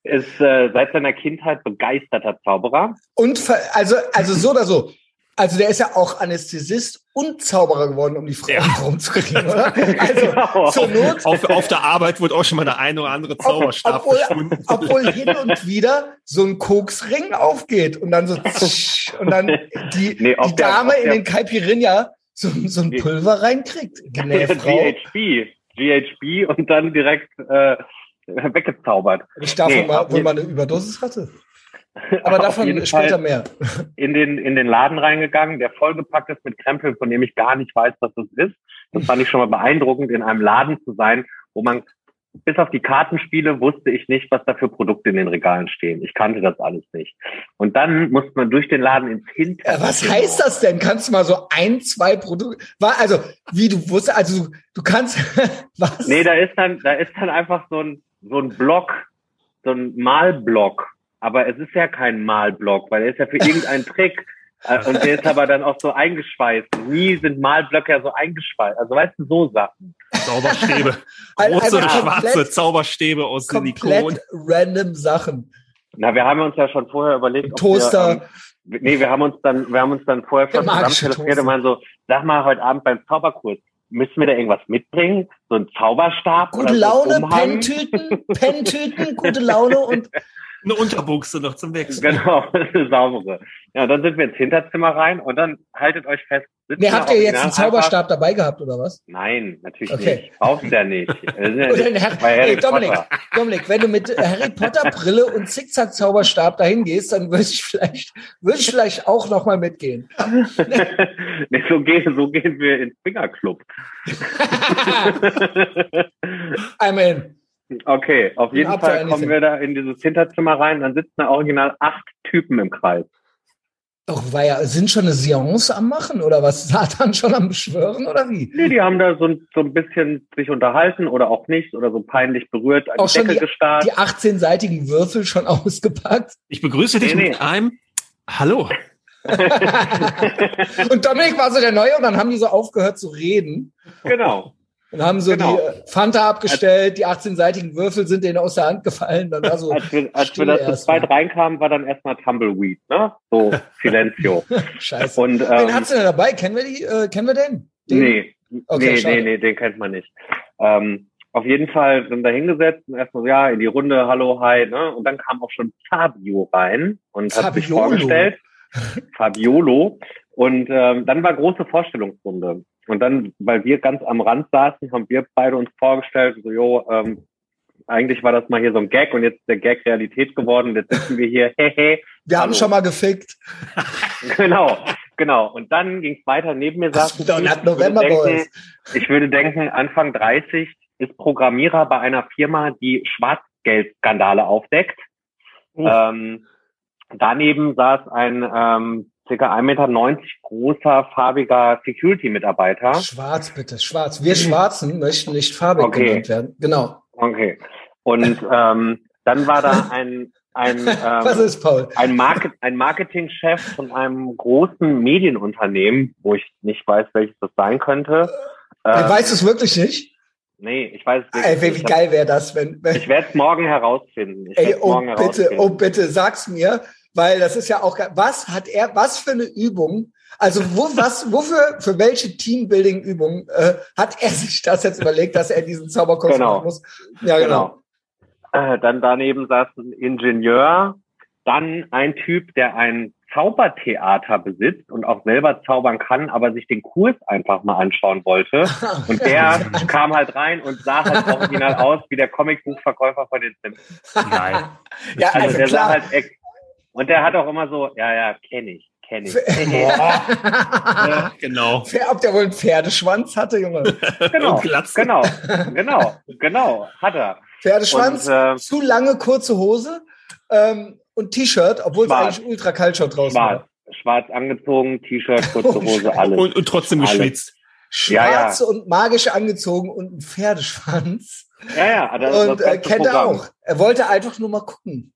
ist äh, seit seiner Kindheit begeisterter Zauberer. Und also, also so oder so. Also der ist ja auch Anästhesist und Zauberer geworden, um die Frauen Ja. rumzukriegen, oder? Also Genau. zur Not, Auf, auf der Arbeit wurde auch schon mal der eine oder andere Zauberstab obwohl, verschwunden. obwohl hin und wieder so ein Koksring aufgeht und dann so tsch, und dann die, Nee, die der- Dame in den Caipirinha so, so ein. Pulver reinkriegt. Gnä, Frau. GHB. GHB und dann direkt äh, weggezaubert. Ich davon Nee, mal, wohl mal eine Überdosis hatte. Aber davon später Fall mehr. in den, in den Laden reingegangen, der vollgepackt ist mit Krempeln, von dem ich gar nicht weiß, was das ist. Das fand ich schon mal beeindruckend, in einem Laden zu sein, wo man bis auf die Kartenspiele wusste ich nicht, was da für Produkte in den Regalen stehen. Ich kannte das alles nicht. Und dann musste man durch den Laden ins Hinterzimmer. was heißt das denn? Kannst du mal so ein, zwei Produkte, war, also, wie du wusstest, also, du, du kannst, was? Nee, da ist dann, da ist dann einfach so ein, so ein Block, so ein Malblock. Aber es ist ja kein Malblock, weil er ist ja für irgendeinen Trick. äh, Und der ist aber dann auch so eingeschweißt. Nie sind Malblöcke ja so eingeschweißt. Also weißt du, so Sachen. Zauberstäbe. Große einfach schwarze Zauberstäbe aus Silikon. random Sachen. Na, wir haben uns ja schon vorher überlegt, Toaster. Wir, ähm, nee, wir haben uns dann, wir haben uns dann vorher schon zusammen telefoniert und meinen so, sag mal heute Abend beim Zauberkurs, müssen wir da irgendwas mitbringen? So ein Zauberstab? Gute oder so Laune, Umhang? Penntüten, Penntüten, gute Laune und Eine Unterbuchse noch zum Wechseln. Genau, eine saubere. Ja, dann sind wir ins Hinterzimmer rein und dann haltet euch fest. Nee, habt ihr jetzt einen Zauberstab dabei gehabt oder was? Nein, natürlich Okay. nicht. Brauchst ja nicht. Hey, Dominik, Potter. Dominik, wenn du mit Harry Potter Brille und Zickzack Zauberstab dahin gehst, dann würde ich vielleicht, würde ich vielleicht auch noch mal mitgehen. nee, so gehen, so gehen wir ins Fingerclub. I'm in. okay, auf jeden Fall kommen wir da in dieses Hinterzimmer rein, dann sitzen da original acht Typen im Kreis. Doch, war ja, sind schon eine Seance am Machen oder was? Satan schon am Beschwören oder wie? Nee, die haben da so, ein- so ein bisschen sich unterhalten oder auch nicht oder so peinlich berührt an Auch die schon Decke die, gestarrt. die 18-seitigen Würfel schon ausgepackt. Ich begrüße dich Nee, mit einem Hallo. Und Dominik war so der Neue und dann haben die so aufgehört zu reden genau. Und haben so Genau. die äh, Fanta abgestellt, die 18-seitigen Würfel sind denen aus der Hand gefallen. Dann war so Als wir, als wir Stille da zu zweit reinkamen, war dann erstmal Tumbleweed, ne? So Silencio. scheiße. Und Wen ähm, hat's denn dabei? Kennen wir die? Äh, kennen wir den? den? nee, Okay, nee, schade. nee, nee, den kennt man nicht. Ähm, auf jeden Fall sind da hingesetzt und erstmal so, ja, in die Runde, hallo, hi, ne? Und dann kam auch schon Fabio rein und hat sich Fabiolo. vorgestellt. Fabiolo. Und ähm, dann war große Vorstellungsrunde. Und dann, weil wir ganz am Rand saßen, haben wir beide uns vorgestellt, so, jo, ähm, eigentlich war das mal hier so ein Gag und jetzt ist der Gag Realität geworden. Jetzt sitzen wir hier, hehe. Wir haben Hallo. schon mal gefickt. Genau, genau. Und dann ging es weiter. Neben mir saß ich denken, ich würde denken, Anfang 30 ist Programmierer bei einer Firma, die Schwarzgeldskandale aufdeckt. Oh. Ähm, daneben saß ein ähm, ca. 1,90 Meter großer, farbiger Security-Mitarbeiter. Schwarz bitte, schwarz. Wir Schwarzen möchten nicht farbig Okay. genannt werden. Genau. Okay. Und ähm, dann war da ein, ein, Was ähm, ist, Paul? ein, Market, ein Marketingchef von einem großen Medienunternehmen, wo ich nicht weiß, welches das sein könnte. Ey, Ähm, weißt du es wirklich nicht? Nee, ich weiß es Ey, wirklich wie nicht. geil wäre das, wenn, wenn Ich werde es morgen herausfinden. Ich Ey, oh morgen bitte, herausfinden. oh bitte, sag's mir, weil das ist ja auch, was hat er, was für eine Übung, also wo, was, wofür, für welche Teambuilding-Übung äh, hat er sich das jetzt überlegt, dass er diesen Zauberkurs Genau. machen muss? Ja, genau. Genau. Äh, dann daneben saß ein Ingenieur, dann ein Typ, der ein Zaubertheater besitzt und auch selber zaubern kann, aber sich den Kurs einfach mal anschauen wollte. Und der kam halt rein und sah halt original aus wie der Comicbuchverkäufer von den Simpsons. Geil. Ja, Also, also der sah klar. halt ex und der hat auch immer so, ja, ja, kenne ich, kenne ich. Ja, genau. Ob der wohl einen Pferdeschwanz hatte, Junge? genau, genau, genau, genau, hat er. Pferdeschwanz, Und, äh, zu lange kurze Hose ähm, und T-Shirt, obwohl es Schwarz. eigentlich ultra kalt schon draußen Schwarz, war. schwarz angezogen, T-Shirt, kurze Hose, alles. Und, und trotzdem Alles. geschwitzt. Ja, ja. Schwarz und magisch angezogen und ein Pferdeschwanz. Ja, ja, das, und das äh, kennt er auch. Er wollte einfach nur mal gucken.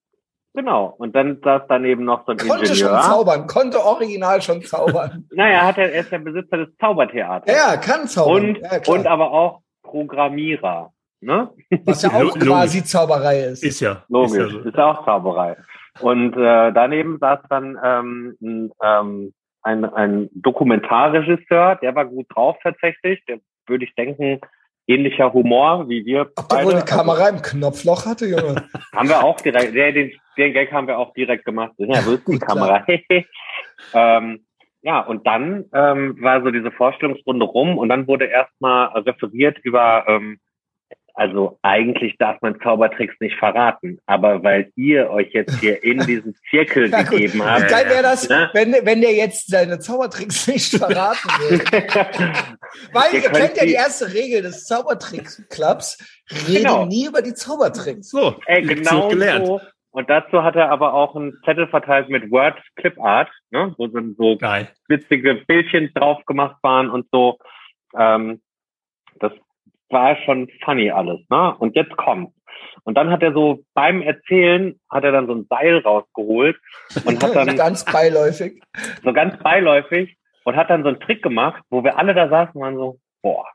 Genau. Und dann saß daneben noch so ein Konnte schon Ingenieur. zaubern, konnte original schon zaubern. Naja, hat er, er ist der Besitzer des Zaubertheaters. ja, kann zaubern. und, ja, klar. und aber auch Programmierer. Ne? Was ja auch logisch. quasi Zauberei ist. Ist ja. Logisch. Ist ja so. Ist ja auch Zauberei. Und äh, daneben saß dann ähm, ein, ähm, ein, ein Dokumentarregisseur, der war gut drauf tatsächlich. Der würde ich denken, ähnlicher Humor wie wir Ob der wohl eine Kamera im Knopfloch hatte, Junge? Haben wir auch direkt, der, den, den Gag haben wir auch direkt gemacht. Ja, wo ist die Kamera? ähm, ja, und dann ähm, war so diese Vorstellungsrunde rum und dann wurde erstmal referiert über, ähm, also eigentlich darf man Zaubertricks nicht verraten, aber weil ihr euch jetzt hier in diesen Zirkel Ja, gegeben Wie habt, geil wäre das, Ne? wenn, wenn der jetzt seine Zaubertricks nicht verraten will. Weil Ihr ihr kennt ja die- erste Regel des Zaubertricks-Clubs. Rede Genau. nie über die Zaubertricks. So, Ey, genau gelernt. so. Und dazu hat er aber auch einen Zettel verteilt mit Word Clip Art, ne, wo so, so Geil. witzige Bildchen drauf gemacht waren und so. Ähm, das war schon funny alles, ne? Und jetzt kommt. Und dann hat er so beim Erzählen hat er dann so ein Seil rausgeholt und hat dann Ganz beiläufig. so ganz beiläufig und hat dann so einen Trick gemacht, wo wir alle da saßen und waren so, boah,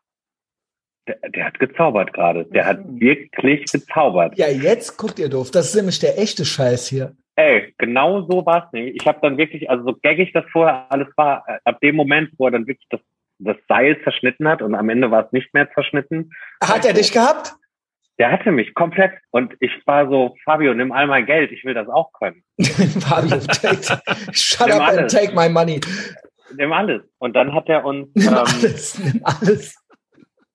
der, der hat gezaubert gerade. Der hat Mhm. wirklich gezaubert. Ja, jetzt guckt ihr doof. Das ist nämlich der echte Scheiß hier. Ey, genau so war es nämlich. Ich habe dann wirklich, also so gaggig das vorher alles war, äh, ab dem Moment, wo er dann wirklich das, das Seil zerschnitten hat und am Ende war es nicht mehr zerschnitten, Hat er dich gehabt? der hatte mich komplett und ich war so, Fabio, nimm all mein Geld, ich will das auch können. Fabio, take, shut Nimm up and alles. take my money. Nimm alles. Und dann hat er uns, Nimm ähm, alles, nimm alles.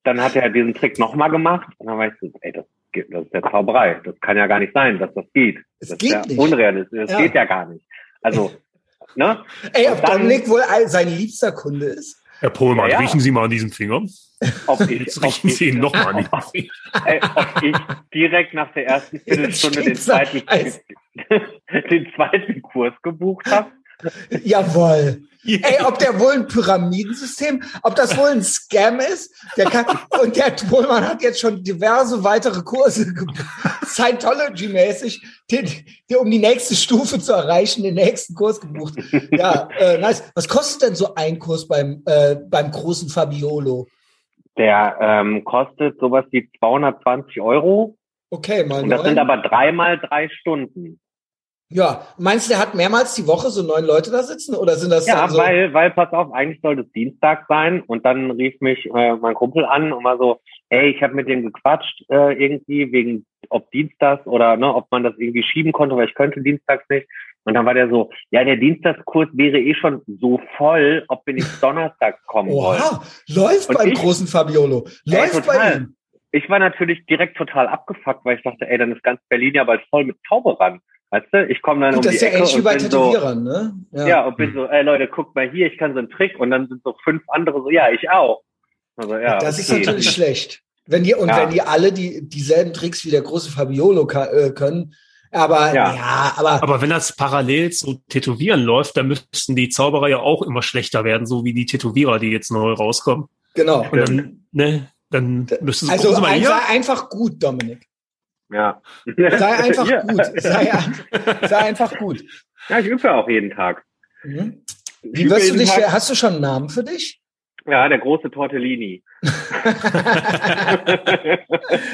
dann hat er diesen Trick nochmal gemacht und dann war ich so, ey, das, das ist ja Zauberei. Das kann ja gar nicht sein, dass das geht. Es das geht ist ja nicht. unrealistisch. Das Ja. geht ja gar nicht. Also, ne? Ey, ob dann- Dominik wohl all- sein liebster Kunde ist? Herr Pohlmann, Ja, ja. riechen Sie mal an diesem Finger. Ob ich, Jetzt riechen Sie ihn nochmal an diesem Finger. ey, ob ich direkt nach der ersten Viertelstunde den zweiten, den zweiten Kurs gebucht habe Jawohl. Ey, ob der wohl ein Pyramidensystem, ob das wohl ein Scam ist? Der kann, und der Pohlmann hat jetzt schon diverse weitere Kurse Scientology-mäßig, um die nächste Stufe zu erreichen, den nächsten Kurs gebucht. Ja, äh, nice. Was kostet denn so ein Kurs beim, äh, beim großen Fabiolo? Der ähm, kostet sowas wie 220 Euro. Okay, mal Und das neun. sind aber dreimal drei Stunden. Ja, meinst du, der hat mehrmals die Woche so neun Leute da sitzen oder sind das Ja, so weil, weil, pass auf, eigentlich sollte es Dienstag sein und dann rief mich äh, mein Kumpel an und war so, ey, ich habe mit dem gequatscht äh, irgendwie wegen ob Dienstags oder ne, ob man das irgendwie schieben konnte, weil ich könnte Dienstags nicht. Und dann war der so, ja, der Dienstagskurs wäre eh schon so voll, ob wir nicht Donnerstags kommen wollen. Oha, läuft Und beim ich- großen Fabiolo. Ey, Läuft bei total. ihm. Ich war natürlich direkt total abgefuckt, weil ich dachte, ey, dann ist ganz Berlin ja bald voll mit Zauberern. Weißt du, ich komme dann Gut, um das die ist ja Ecke wie und bei bin so, Tätowierern, ne? ja. und bin so, ey Leute, guckt mal hier, ich kann so einen Trick und dann sind so fünf andere so, ja, ich auch. Also, ja, das ist okay. natürlich schlecht. Wenn die, und Ja. wenn die alle die, dieselben Tricks wie der große Fabiolo äh, können. Aber ja, Ja. aber, Aber wenn das parallel zu Tätowieren läuft, dann müssten die Zauberer ja auch immer schlechter werden, so wie die Tätowierer, die jetzt neu rauskommen. genau. Und dann, ne, dann müsste es Also gucken Sie mal ein, hier. sei einfach gut, Dominik. Ja. Sei einfach Ja. gut. Sei, sei einfach gut. Ja, ich übe ja auch jeden Tag. Mhm. Wie wirst du dich, Tag- hast du schon einen Namen für dich? Ja, der große Tortellini.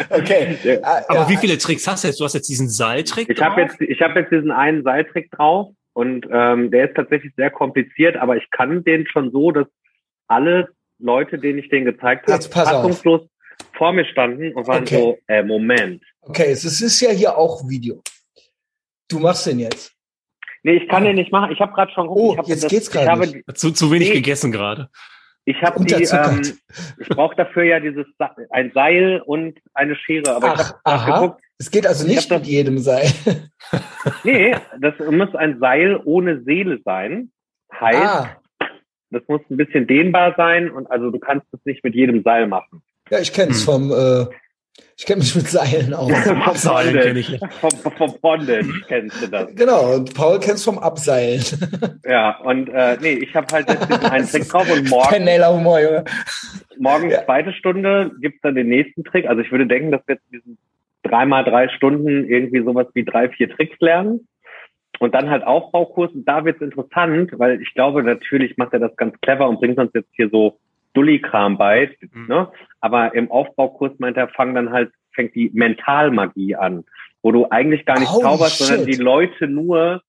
Okay. Ah, Aber ja, wie viele Tricks hast du jetzt? Du hast jetzt diesen Seiltrick Ich habe drauf? jetzt, ich habe jetzt diesen einen Seiltrick drauf und ähm, der ist tatsächlich sehr kompliziert, aber ich kann den schon so, dass alle Leute, denen ich den gezeigt habe, auf. Vor mir standen und waren Okay. so, äh, Moment. Okay, es ist, ja hier auch Video. Du machst den jetzt. Nee, ich kann Ah. den nicht machen. Ich habe gerade schon Oh, ich hab jetzt das, geht's ich grad habe, nicht. Zu, zu wenig Nee. gegessen gerade. Ich habe die, Unterzuckert. ähm, ich brauche dafür ja dieses ein Seil und eine Schere. Aber ich Ach, habe aha. geguckt, Es geht also Ich nicht mit jedem sein. nee, das muss ein Seil ohne Seele sein. Heißt, Ah, das muss ein bisschen dehnbar sein und also du kannst es nicht mit jedem Seil machen. Ja, ich kenne es Hm. vom, äh, ich kenne mich mit Seilen aus. Abseilen kenne ich. Vom, vom Bondage kennst du das. Genau, und Paul kennst vom Abseilen. Ja, und äh, nee, ich habe halt jetzt diesen einen Trick drauf und morgen, Humor, Junge. morgen Ja. zweite Stunde gibt's dann den nächsten Trick. Also ich würde denken, dass wir jetzt diesen dreimal drei Stunden irgendwie sowas wie drei, vier Tricks lernen. Und dann halt Aufbaukurs. Und da wird's interessant, weil ich glaube, natürlich macht er das ganz clever und bringt uns jetzt hier so Dulli-Kram bei. Mhm. Ne? Aber im Aufbaukurs meint er, fang dann halt, fängt die Mentalmagie an, wo du eigentlich gar nicht Holy zauberst, sondern shit. die Leute nur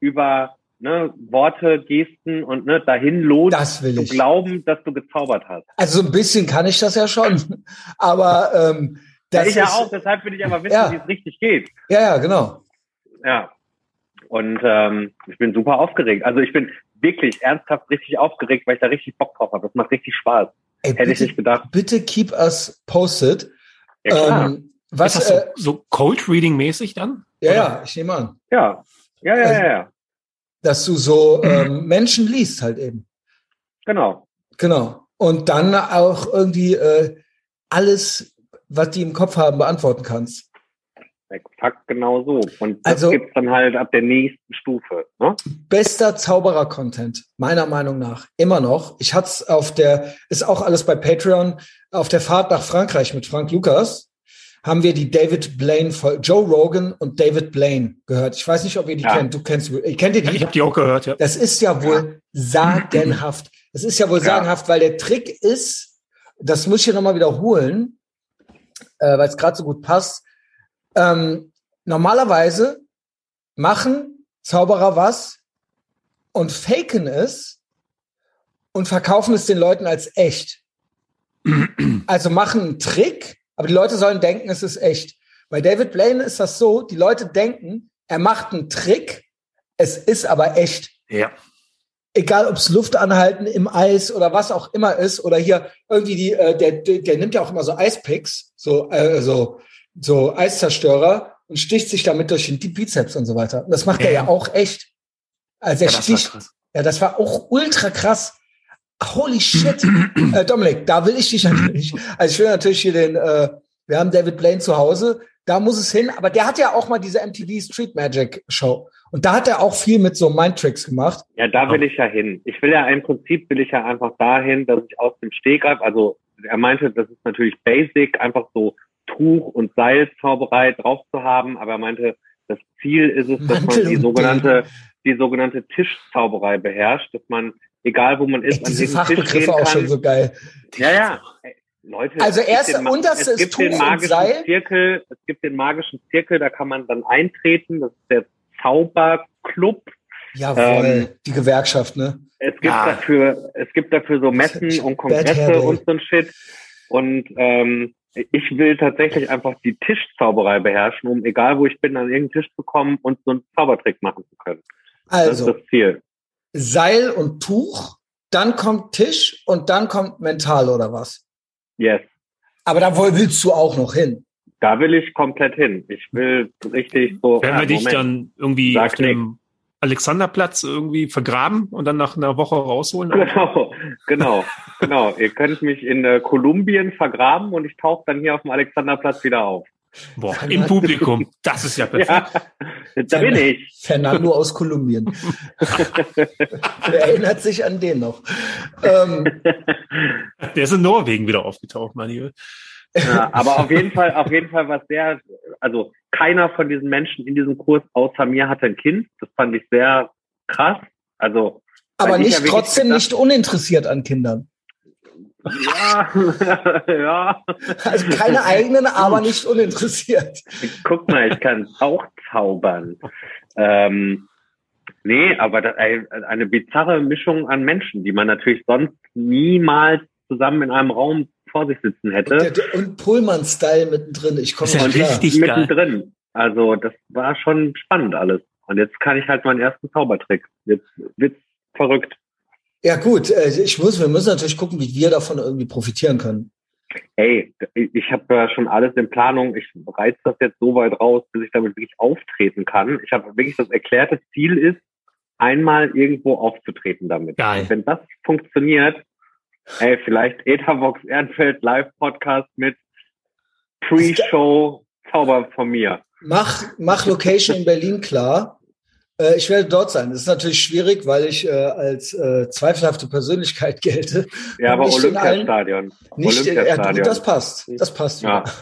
über ne, Worte, Gesten und ne, dahin lohnt, Das will zu ich. glauben, dass du gezaubert hast. Also so ein bisschen kann ich das ja schon. Aber ähm, das ich ja ist, auch, deshalb will ich aber wissen, Ja. wie es richtig geht. Ja, ja, genau. Ja. Und ähm, ich bin super aufgeregt. Also ich bin wirklich ernsthaft richtig aufgeregt, weil ich da richtig Bock drauf habe. Das macht richtig Spaß. Ey, Hätte ich bitte, nicht gedacht. bitte keep us posted. Ja, klar. Ähm, was, ist das äh, so, so Cold Reading mäßig dann? ja, oder? ja, ich nehme an, ja. Ja, ja, ja, ja. dass du so ähm, Menschen liest halt eben. Genau. Genau. Und dann auch irgendwie äh, alles, was die im Kopf haben, beantworten kannst. Exakt genau so. Und das Also- gibt's dann halt ab der nächsten Stufe. Ne? Bester Zauberer-Content, meiner Meinung nach, immer noch. Ich hatte es auf der, ist auch alles bei Patreon, auf der Fahrt nach Frankreich mit Frank Lukas haben wir die David Blaine, Joe Rogan und David Blaine gehört. Ich weiß nicht, ob ihr die Ja. kennt. Du kennst, kennt ihr die? Ich habe die auch gehört, ja. Das ist ja wohl sagenhaft. Das ist ja wohl Ja. sagenhaft, weil der Trick ist, das muss ich hier nochmal wiederholen, äh, weil es gerade so gut passt. Ähm, normalerweise machen Zauberer was und faken es und verkaufen es den Leuten als echt. Also machen einen Trick, aber die Leute sollen denken, es ist echt. Bei David Blaine ist das so, die Leute denken, er macht einen Trick, es ist aber echt. Ja. Egal, ob es Luft anhalten im Eis oder was auch immer ist, oder hier irgendwie die, äh, der, der, der nimmt ja auch immer so Eispicks, so, äh, so, so Eiszerstörer und sticht sich damit durch den Bizeps und so weiter. Und das macht er Ja. ja auch echt. Also er ja sticht, ja, das war auch ultra krass. Holy shit. äh, Dominik, da will ich dich natürlich. Also ich will natürlich hier den, äh, wir haben David Blaine zu Hause, da muss es hin, aber der hat ja auch mal diese MTV Street Magic Show. Und da hat er auch viel mit so Mindtricks gemacht. Ja, da will ich ja hin. Ich will ja im Prinzip will ich ja einfach dahin, dass ich aus dem Stegreif, also er meinte, das ist natürlich basic, einfach so Tuch- und Seilzauberei drauf zu haben, aber er meinte, das Ziel ist es, dass Mantel man die sogenannte, die sogenannte Tischzauberei beherrscht, dass man, egal wo man ist, Echt, diese an diesen Tisch gehen Fachbegriffe auch schon kann. so geil. Ja, ja. Leute, Also es gibt erst unterste es ist gibt Tuch den und magischen Seil. Zirkel, es gibt den magischen Zirkel, da kann man dann eintreten, das ist der Zauberclub. Jawohl, Ähm, die Gewerkschaft, ne? Es gibt Ja. dafür, es gibt dafür so Messen und Kongresse und so ein Shit. Und ähm, ich will tatsächlich einfach die Tischzauberei beherrschen, um egal wo ich bin, an irgendeinen Tisch zu kommen und so einen Zaubertrick machen zu können. Das Also, ist das Ziel. Seil und Tuch, dann kommt Tisch und dann kommt Mental oder was? Yes. Aber da willst du auch noch hin. Da will ich komplett hin. Ich will richtig so. Ah, wir dich Moment. dann irgendwie auf dem Alexanderplatz irgendwie vergraben und dann nach einer Woche rausholen? Genau, genau, genau. Ihr könnt mich in äh, Kolumbien vergraben und ich tauche dann hier auf dem Alexanderplatz wieder auf. Boah, im Publikum. Das ist ja perfekt. Ja, da bin ich. Fernando aus Kolumbien. Wer erinnert sich an den noch? Ähm, Der ist in Norwegen wieder aufgetaucht, mein Lieber. Ja, aber auf jeden Fall, auf jeden Fall was sehr, also keiner von diesen Menschen in diesem Kurs außer mir hatte ein Kind. Das fand ich sehr krass. Also aber nicht trotzdem gedacht- nicht uninteressiert an Kindern. ja, ja. Also keine eigenen, aber nicht uninteressiert. Guck mal, ich kann auch zaubern. Ähm, nee, aber das, ein- eine bizarre Mischung an Menschen, die man natürlich sonst niemals zusammen in einem Raum vor sich sitzen Und, hätte. der, der, und Pullman-Style mittendrin. Ich komme ja nicht klar. richtig geil. mittendrin. Also das war schon spannend alles. Und jetzt kann ich halt meinen ersten Zaubertrick. Jetzt wird's verrückt. Ja gut, äh, ich muss, wir müssen natürlich gucken, wie wir davon irgendwie profitieren können. Hey, ich habe ja schon alles in Planung. Ich reiz das jetzt so weit raus, bis ich damit wirklich auftreten kann. Ich habe wirklich das erklärte Ziel ist, einmal irgendwo aufzutreten damit. Geil. Und wenn das funktioniert, ey, vielleicht Etherbox Ehrenfeld Live Podcast mit Pre-Show Zauber von mir. Mach, mach Location in Berlin klar. Äh, ich werde dort sein. Das ist natürlich schwierig, weil ich äh, als äh, zweifelhafte Persönlichkeit gelte. Ja, aber Olympiastadion. Nicht, äh, ja, Olympiastadion. gut, das passt. Das passt. Ja.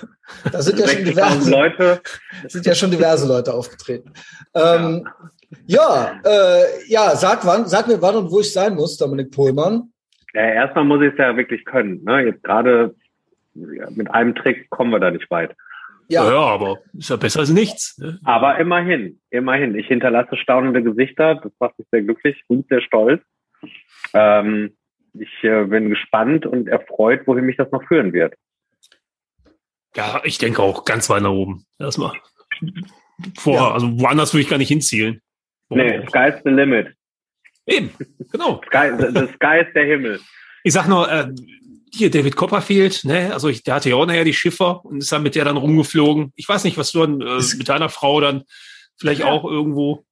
Da sind ja schon 60.000 diverse, Leute. sind ja schon diverse Leute aufgetreten. Ähm, ja, äh, ja, sag wann, sag mir wann und wo ich sein muss, Dominik Pohlmann. Ja, erstmal muss ich es ja wirklich können. Ne? Jetzt gerade ja, mit einem Trick kommen wir da nicht weit. Ja. Ja, aber ist ja besser als nichts. Ne? Aber immerhin, immerhin. Ich hinterlasse staunende Gesichter. Das macht mich sehr glücklich und sehr stolz. Ähm, ich äh, bin gespannt und erfreut, wohin mich das noch führen wird. Ja, ich denke auch ganz weit nach oben. Erstmal. Vorher, Ja. also woanders würde ich gar nicht hinzielen. Nee, sky's the limit. Eben, genau. Sky, the, the sky is der Himmel. Ich sag nur, äh, hier David Copperfield, ne, also ich, der hatte ja auch nachher die Schiffer und ist dann mit der dann rumgeflogen. Ich weiß nicht, was du dann äh, mit deiner Frau dann vielleicht Ja. auch irgendwo.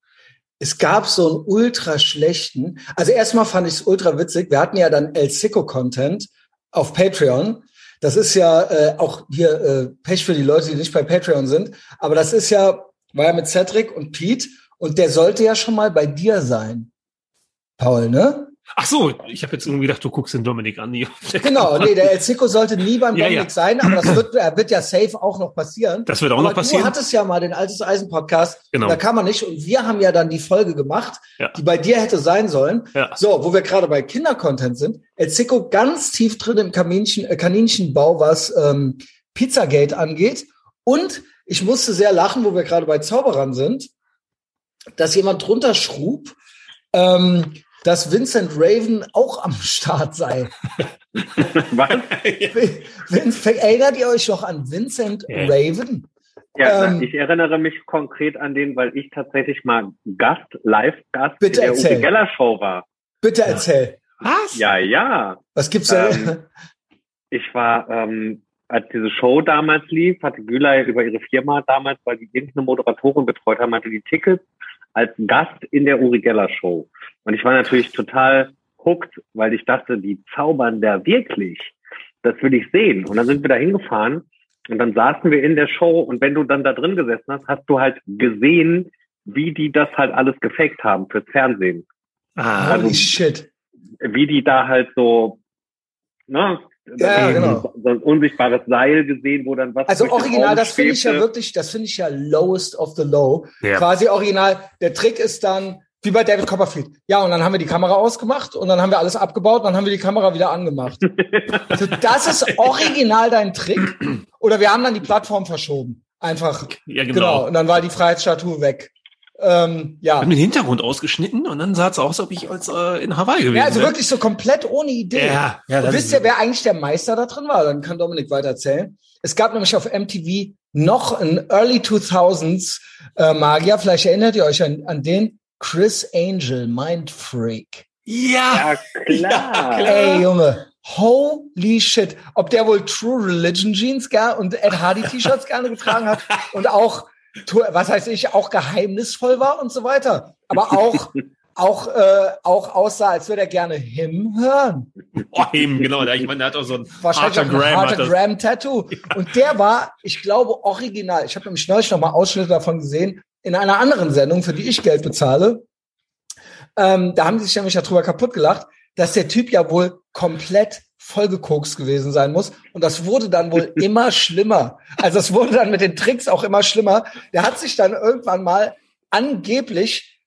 es gab so einen ultra schlechten. Also erstmal fand ich es ultra witzig. Wir hatten ja dann El Sico Content auf Patreon. Das ist ja äh, auch hier äh, Pech für die Leute, die nicht bei Patreon sind. Aber das ist ja, war ja mit Cedric und Pete und der sollte ja schon mal bei dir sein. Paul, ne? Ach so, ich habe jetzt irgendwie gedacht, du guckst den Dominik an. Genau, nee, der El Sico sollte nie beim Ja, Dominik ja. sein, aber das wird, er wird ja safe auch noch passieren. Das wird auch Aber noch passieren. Du hattest ja mal den Altes Eisen Podcast. Genau. Da kann man nicht. Und wir haben ja dann die Folge gemacht, Ja. die bei dir hätte sein sollen. Ja. So, wo wir gerade bei Kindercontent sind. El Zico ganz tief drin im Kaninchen, äh, Kaninchenbau, was ähm, Pizzagate angeht. Und ich musste sehr lachen, wo wir gerade bei Zauberern sind, dass jemand drunter schrub, ähm, dass Vincent Raven auch am Start sei. Was? Vince, erinnert ihr euch noch an Vincent Ja. Raven? Ja, Ähm, ich erinnere mich konkret an den, weil ich tatsächlich mal Gast, Live-Gast in der erzähl. Uwe Geller Show war. Bitte erzähl. Was? Ja, ja. Was gibt's da? Ähm, Ich war, ähm, als diese Show damals lief, hatte Gülay über ihre Firma damals, weil die irgendeine Moderatorin betreut haben, hatte die Tickets als Gast in der Uri Geller Show. Und ich war natürlich total hooked, weil ich dachte, die zaubern da wirklich. Das will ich sehen. Und dann sind wir da hingefahren und dann saßen wir in der Show und wenn du dann da drin gesessen hast, hast du halt gesehen, wie die das halt alles gefaked haben fürs Fernsehen. Ah, Holy shit. Wie die da halt so, ne, Ja, genau. so ein unsichtbares Seil gesehen, wo dann was. Also original, das finde ich ja schwebte. wirklich, das finde ich ja lowest of the low. Ja. Quasi original. Der Trick ist dann, wie bei David Copperfield. Ja, und dann haben wir die Kamera ausgemacht und dann haben wir alles abgebaut und dann haben wir die Kamera wieder angemacht. also das ist original dein Trick. Oder wir haben dann die Plattform verschoben. Einfach. Ja, Genau. genau. Und dann war die Freiheitsstatue weg. Ähm, ja. Haben den Hintergrund ausgeschnitten und dann sah es aus, als ob ich als äh, in Hawaii gewesen Ja, also wäre. wirklich so komplett ohne Idee. Ja, ja, Und wisst ihr, wer eigentlich der Meister da drin war? Dann kann Dominik weiter erzählen. Es gab nämlich auf MTV noch einen Early 2000s äh, Magier. Vielleicht erinnert ihr euch an, an den Chris Angel, Mind Freak. Ja, Ja, klar. Ja, Ey, Junge. Holy shit. Ob der wohl True Religion Jeans gar und Ed Hardy T-Shirts gerne getragen hat und auch, was heißt ich, auch geheimnisvoll war und so weiter. Aber auch, auch, äh, auch aussah, als würde er gerne Him hören. oh, eben, genau. Der, ich meine, der hat auch so ein Wahrscheinlich ein Graham. das- Graham Tattoo. Und der war, ich glaube, original. Ich habe nämlich neulich noch mal Ausschnitte davon gesehen in einer anderen Sendung, für die ich Geld bezahle. Ähm, da haben sie sich nämlich darüber kaputt gelacht, dass der Typ ja wohl komplett vollgekokst gewesen sein muss. Und das wurde dann wohl immer schlimmer. Also es wurde dann mit den Tricks auch immer schlimmer. Der hat sich dann irgendwann mal angeblich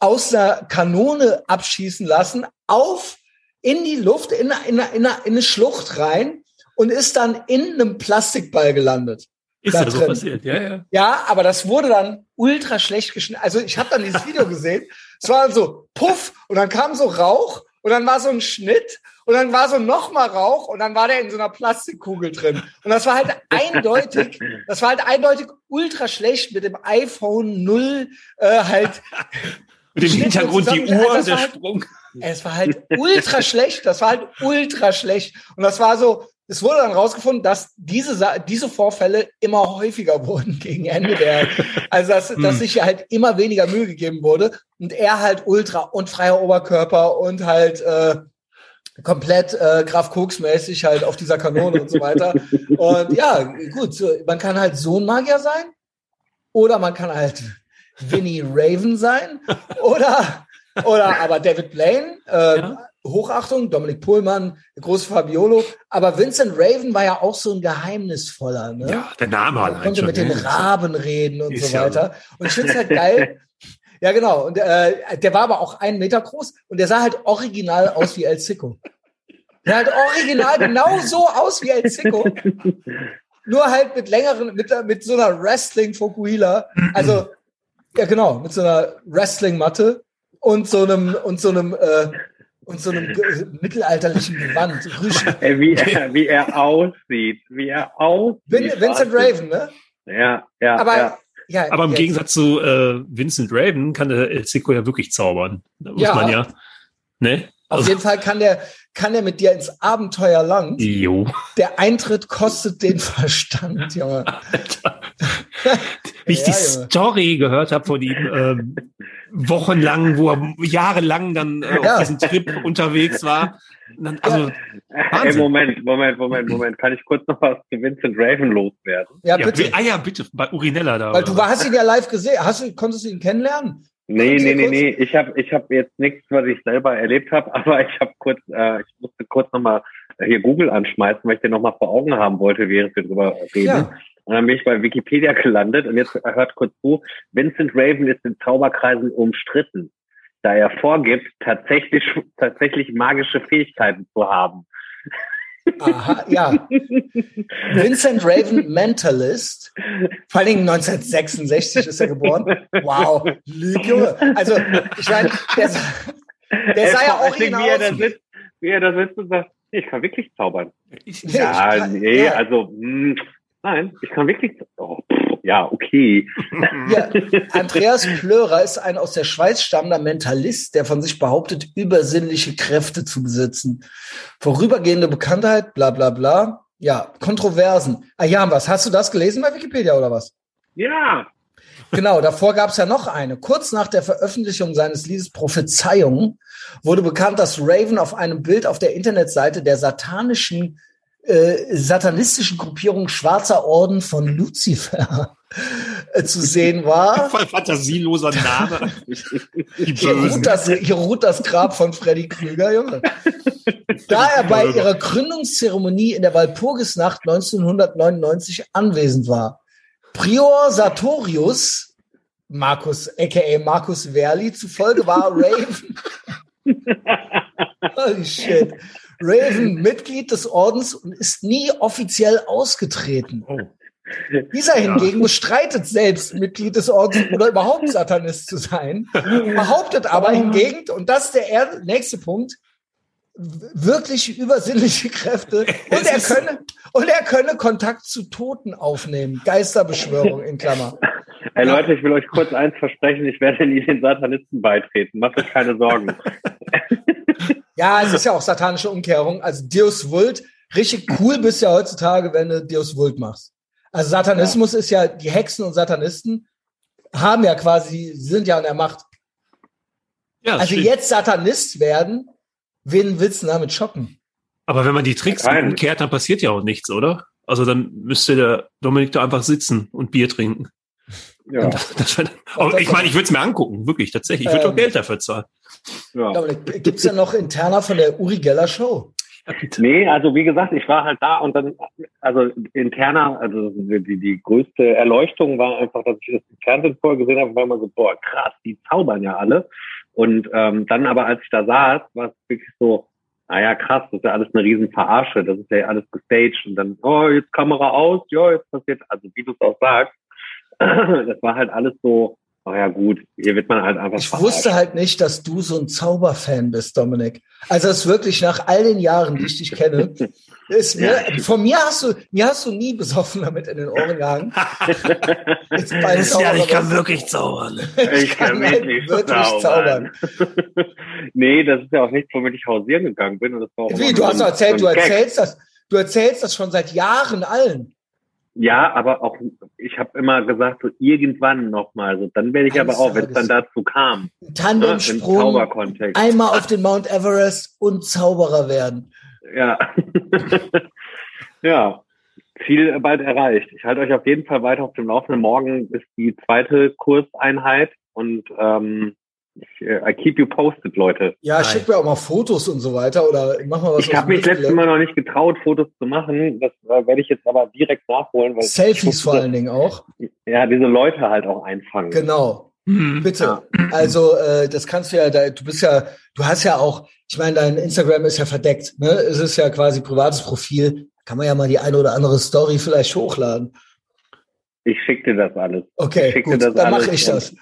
aus einer Kanone abschießen lassen, auf in die Luft, in, in, in, in eine Schlucht rein und ist dann in einem Plastikball gelandet. Ist da ja so passiert, ja, ja. Ja, aber das wurde dann ultra schlecht geschnitten. Also ich habe dann dieses Video gesehen. Es war dann so Puff und dann kam so Rauch und dann war so ein Schnitt und dann war so noch mal Rauch und dann war der in so einer Plastikkugel drin. Und das war halt eindeutig, das war halt eindeutig ultra schlecht mit dem iPhone 0 äh, halt Mit dem Hintergrund die Uhr, das der halt- Sprung. es war halt ultra schlecht. Das war halt ultra schlecht. Und das war so, es wurde dann rausgefunden, dass diese, diese Vorfälle immer häufiger wurden gegen Ende der, also dass, dass Hm. sich halt immer weniger Mühe gegeben wurde und er halt ultra und freier Oberkörper und halt, äh, komplett äh, Graf Koks mäßig halt auf dieser Kanone und so weiter. Und ja, gut, man kann halt so ein Magier sein oder man kann halt Vinnie Raven sein oder oder aber David Blaine, äh, Ja. Hochachtung, Dominik Pohlmann, große Fabiolo, aber Vincent Raven war ja auch so ein geheimnisvoller, ne? Ja, der Name allein konnte schon. mit den ja. Raben reden und Ist so ja weiter. Und ich finde es halt geil. Ja, genau. Und äh, der war aber auch einen Meter groß und der sah halt original aus wie El Zico. Der halt original genau so aus wie El Zico. Nur halt mit längeren, mit, mit so einer Wrestling-Fokuhila. Also, ja genau, mit so einer Wrestling-Matte und so einem, und so einem, äh, und so einem mittelalterlichen Gewand. Ey, wie, er, wie er aussieht, wie er aussieht. Vin, Vincent Raven, ne? Ja, ja, Aber, ja. Ja, Aber im jetzt- Gegensatz zu äh, Vincent Raven kann der El Zico ja wirklich zaubern. Da muss Ja. man ja. Ne? Auf jeden Fall kann der, kann der mit dir ins Abenteuerland. Jo. Der Eintritt kostet den Verstand, Junge. Alter. Wie ich Ja, die Junge. Story gehört habe von ihm, ähm, wochenlang, wo er jahrelang dann äh, Ja. auf diesem Trip unterwegs war. Dann, also, Ey. Moment, Moment, Moment, Moment. Kann ich kurz noch was zu Vincent Raven loswerden? Ja, ja, bitte. bi- ah ja, bitte, bei Urinella da. Weil du was? hast ihn ja live gesehen. Hast du, konntest du ihn kennenlernen? Nee, nee, nee, kurz- nee. Ich habe ich hab jetzt nichts, was ich selber erlebt habe, aber ich habe kurz, äh, ich musste kurz nochmal hier Google anschmeißen, weil ich den nochmal vor Augen haben wollte, während wir drüber reden. Ja. Und dann bin ich bei Wikipedia gelandet und jetzt hört kurz zu, Vincent Raven ist in Zauberkreisen umstritten, da er vorgibt, tatsächlich, tatsächlich magische Fähigkeiten zu haben. Aha, ja. Vincent Raven, Mentalist. Vor allen Dingen 1966 ist er geboren. Wow, Lüge. Also, ich meine, der, der sah ja original Dingen, wie er da sitzt, wie er da sitzt und sagt, ich kann wirklich zaubern. Ich, Ja, Ja, ich kann- nee, ja. also, mh, nein, ich kann wirklich, oh, pff, ja, okay. Ja, Andreas Plörer ist ein aus der Schweiz stammender Mentalist, der von sich behauptet, übersinnliche Kräfte zu besitzen. Vorübergehende Bekanntheit, bla bla bla. Ja, Kontroversen. Ah ja, was? Hast du das gelesen bei Wikipedia oder was? Ja, Genau, davor gab es ja noch eine. Kurz nach der Veröffentlichung seines Liedes Prophezeiung wurde bekannt, dass Raven auf einem Bild auf der Internetseite der satanischen, äh, satanistischen Gruppierung Schwarzer Orden von Lucifer äh, zu sehen war. Voll fantasieloser Name. Hier ruht, das, hier ruht das Grab von Freddy Krüger, Junge. Da er bei ihrer Gründungszeremonie in der Walpurgisnacht 1999 anwesend war. Prior Sartorius, Markus, aka Markus Verli, zufolge war Raven. Holy shit. Raven Mitglied des Ordens und ist nie offiziell ausgetreten. Oh. Dieser hingegen bestreitet selbst Mitglied des Ordens oder überhaupt Satanist zu sein, behauptet aber hingegen, und das ist der er- nächste Punkt, wirklich übersinnliche Kräfte und er könne, und er könne Kontakt zu Toten aufnehmen. Geisterbeschwörung in Klammer. Ey Leute, ich will euch kurz eins versprechen, ich werde nie den Satanisten beitreten. Macht euch keine Sorgen. Ja, es ist ja auch satanische Umkehrung. Also Deus Vult, richtig cool bist ja heutzutage, wenn du Deus Vult machst. Also Satanismus ist ja, die Hexen und Satanisten haben ja quasi, sind ja an der Macht. Ja, Also stimmt. jetzt Satanist werden, wen willst du damit schocken? Aber wenn man die Tricks Keinen. umkehrt, dann passiert ja auch nichts, oder? Also dann müsste der Dominik da einfach sitzen und Bier trinken. Ja, Das, das, aber ich meine, ich würde es mir angucken, wirklich, tatsächlich. Ich würde Ähm. doch Geld dafür zahlen. ja. Dominik, gibt's ja noch interner von der Uri Geller Show? Ja. Nee, also wie gesagt, ich war halt da und dann, also interner, also die, die größte Erleuchtung war einfach, dass ich das im Fernsehen vorher gesehen habe, weil man so, boah, krass, die zaubern ja alle. Und ähm, dann aber, als ich da saß, war es wirklich so, naja, krass, das ist ja alles eine riesen Verarsche, das ist ja alles gestaged und dann, oh, jetzt Kamera aus, ja, jetzt passiert, also wie du es auch sagst, das war halt alles so, oh ja gut, hier wird man halt einfach Ich wusste halt nicht, dass du so ein Zauberfan bist, Dominik. Also es ist wirklich nach all den Jahren, die ich dich kenne, ist mir, von mir hast du, mir hast du nie besoffen damit in den Ohren gehangen. Jetzt bei Zauberer- wirklich zaubern. Ich kann halt wirklich wirklich zaubern. nee, das ist ja auch nichts, womit ich hausieren gegangen bin. Und das war auch Wie, du so hast erzählt, so du erzählst das, du erzählst das schon seit Jahren allen. Ja, aber auch, ich habe immer gesagt, so irgendwann nochmal. So, dann werde ich Eines aber auch, wenn es dann dazu kam, ne, Tandemsprung, Zauberkontext. einmal auf den Mount Everest und Zauberer werden. Ja. ja. Ziel bald erreicht. Ich halte euch auf jeden Fall weiter auf dem Laufenden. Morgen ist die zweite Kurseinheit und ähm, ich, äh, I keep you posted, Leute. Ja, Nein. schick mir auch mal Fotos und so weiter oder mach mal was Ich habe mich letztes Mal noch nicht getraut, Fotos zu machen. Das äh, werde ich jetzt aber direkt nachholen, weil Selfies vor allen Dingen auch. ja diese Leute halt auch einfangen. Genau. Hm. Bitte. Also äh, das kannst du ja, da, du bist ja, du hast ja auch, ich meine, dein Instagram ist ja verdeckt, ne? Es ist ja quasi privates Profil. Kann man ja mal die eine oder andere Story vielleicht hochladen. Ich schicke dir das alles. Okay, gut, das dann mache ich das.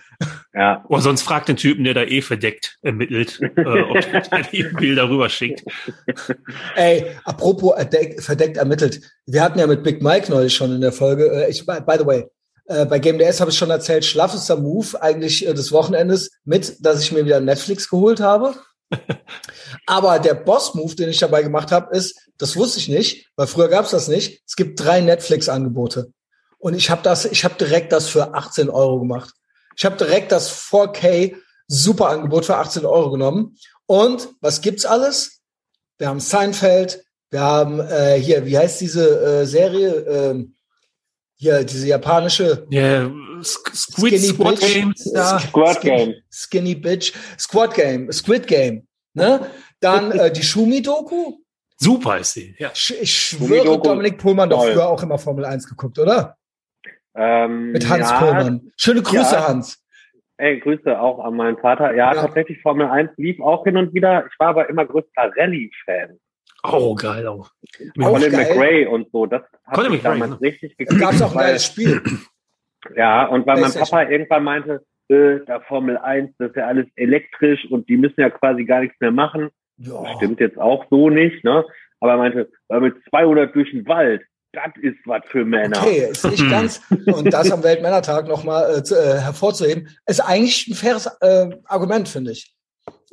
Ja, Oder sonst fragt den Typen, der da eh verdeckt ermittelt, äh, ob der die Bilder rüberschickt. Ey, apropos erdeck, verdeckt ermittelt. Wir hatten ja mit Big Mike neulich schon in der Folge, äh, ich, by, by the way, äh, bei Game DS habe ich schon erzählt, schlaffester Move eigentlich äh, des Wochenendes mit, dass ich mir wieder Netflix geholt habe. Aber der Boss-Move, den ich dabei gemacht habe, ist, das wusste ich nicht, weil früher gab es das nicht. Es gibt drei Netflix-Angebote. Und ich habe das, ich habe direkt das für 18 Euro gemacht. Ich habe direkt das 4K super Angebot für 18 Euro genommen. Und was gibt's alles? Wir haben Seinfeld, wir haben äh, hier, wie heißt diese äh, Serie? Ähm, hier, diese japanische Ja, Sk- Squid Skinny Squad Bitch. Games. Ja. Squad Skinny, Game. Skinny Bitch, Squad Game, Squid Game. Ne? Dann äh, die Schumi-Doku. Super ist sie. Ja. Sch- Ich schwöre, Dominik Pohlmann doch toll. früher auch immer Formel 1 geguckt, oder? Ähm, Mit Hans ja, Pohlmann. Schöne Grüße, Ja. Hans. Ey, Grüße auch an meinen Vater. Ja, Ja. tatsächlich Formel 1 lief auch hin und wieder. Ich war aber immer größter Rallye-Fan. Oh, geil auch. Auch Colin geil. McRae und so. Das hat Colin mich McRae, damals ne? richtig Da gekriegt. gab es auch ein geiles Spiel. Ja, und weil mein. Papa irgendwann meinte, äh, da Formel 1, das ist ja alles elektrisch und die müssen ja quasi gar nichts mehr machen. Ja. Stimmt jetzt auch so nicht, ne? Aber er meinte, weil mit 200 durch den Wald, das ist was für Männer. Okay, ist nicht ganz, und das am Weltmännertag nochmal äh, äh, hervorzuheben, ist eigentlich ein faires äh, Argument, finde ich.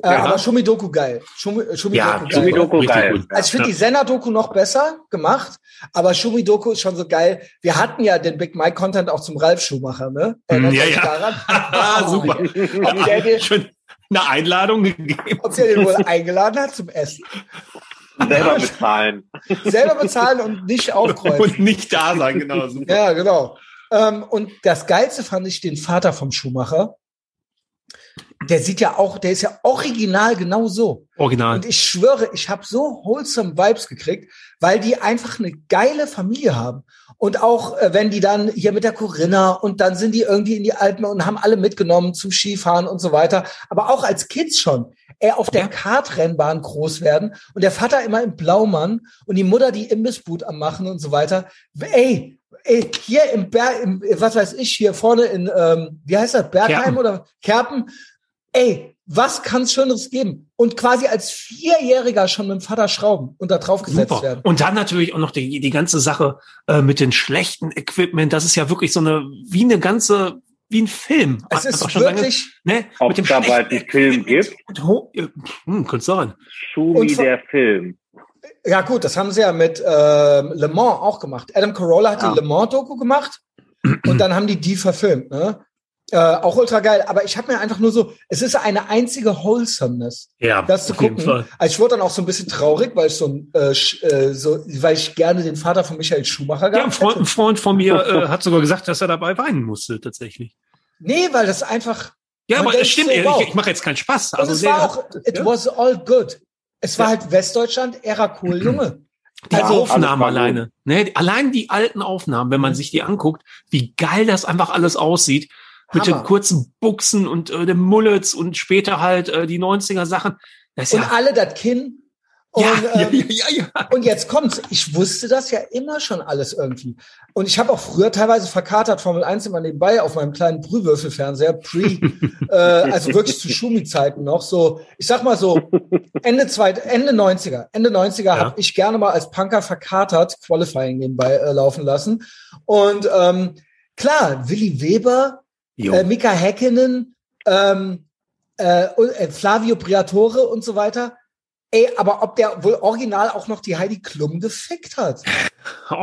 Äh, Ja. Aber Schumi-Doku geil. Schumi, äh, Schumi Ja, Doku geil. Schumi-Doku geil. gut. Also ich finde Ja. die Senna-Doku noch besser gemacht, aber Schumi-Doku ist schon so geil. Wir hatten ja den Big Mike-Content auch zum Ralf Schumacher, ne? Erinnert Hm, Ja, ja. daran? Ah, super. Ob der, dir, Schön eine Einladung gegeben. ob der den wohl eingeladen hat zum Essen. Selber bezahlen. Selber bezahlen und nicht aufkreuzen. Und nicht da sein, genau. Super. Ja, genau. Ähm, und das Geilste fand ich den Vater vom Schumacher. Der sieht ja auch, der ist ja original genau so. Original. Und ich schwöre, ich habe so wholesome Vibes gekriegt, weil die einfach eine geile Familie haben. Und auch äh, wenn die dann hier mit der Corinna und dann sind die irgendwie in die Alpen und haben alle mitgenommen zum Skifahren und so weiter. Aber auch als Kids schon. Er auf der Kartrennbahn groß werden und der Vater immer im Blaumann und die Mutter die Imbissboot am machen und so weiter. Ey, ey hier im Berg, im, was weiß ich, hier vorne in, ähm, wie heißt das, Bergheim Kerpen. oder Kerpen. Ey, was kann's Schöneres geben? Und quasi als Vierjähriger schon mit dem Vater schrauben und da drauf gesetzt Super. werden. Und dann natürlich auch noch die, die ganze Sache äh, mit den schlechten Equipment. Das ist ja wirklich so eine, wie eine ganze, wie ein Film. Es ist schon sagen, wirklich, ne, Ob mit dem es da bald einen Film gibt? äh, Hm, könnte sein. Schumi der Film. ja gut, das haben sie ja mit ähm, Le Mans auch gemacht. Adam Carolla hat Ja. die Le Mans-Doku gemacht und dann haben die die verfilmt. Ne? Äh, auch ultra geil. Aber ich habe mir einfach nur so, es ist eine einzige Wholesomeness. Ja, das zu gucken. Also ich wurde dann auch so ein bisschen traurig, weil ich so äh, äh, so, weil ich gerne den Vater von Michael Schumacher Ja, ein Freund, ein. Freund von mir äh, hat sogar gesagt, dass er dabei weinen musste, tatsächlich. Nee, weil das einfach. Ja, aber es stimmt, so, ich, wow. ich mache jetzt keinen Spaß. Und Also es der war auch, it ja. was all good. Es war Ja. halt Westdeutschland, era cool, Junge. Die Also, Aufnahmen alleine. Ne, allein die alten Aufnahmen, wenn man Mhm. sich die anguckt, wie geil das einfach alles aussieht. Mit den kurzen Buchsen und äh, den Mullets und später halt äh, die 90er Sachen. Das Und ja, alle das Kinn. Und, ja, ähm, ja, ja, ja. Und jetzt kommt's. Ich wusste das ja immer schon alles irgendwie. Und ich habe auch früher teilweise verkatert Formel 1 immer nebenbei auf meinem kleinen Brühwürfelfernseher, pre, äh, also wirklich zu Schumi-Zeiten noch. So, ich sag mal so, Ende zweit, Ende 90er. Ende 90er Ja. habe ich gerne mal als Punker verkatert Qualifying nebenbei äh, laufen lassen. Und ähm, klar, Willi Weber. Äh, Mika Häkkinen, ähm, äh, äh, Flavio Briatore und so weiter. Ey, aber ob der wohl original auch noch die Heidi Klum gefickt hat?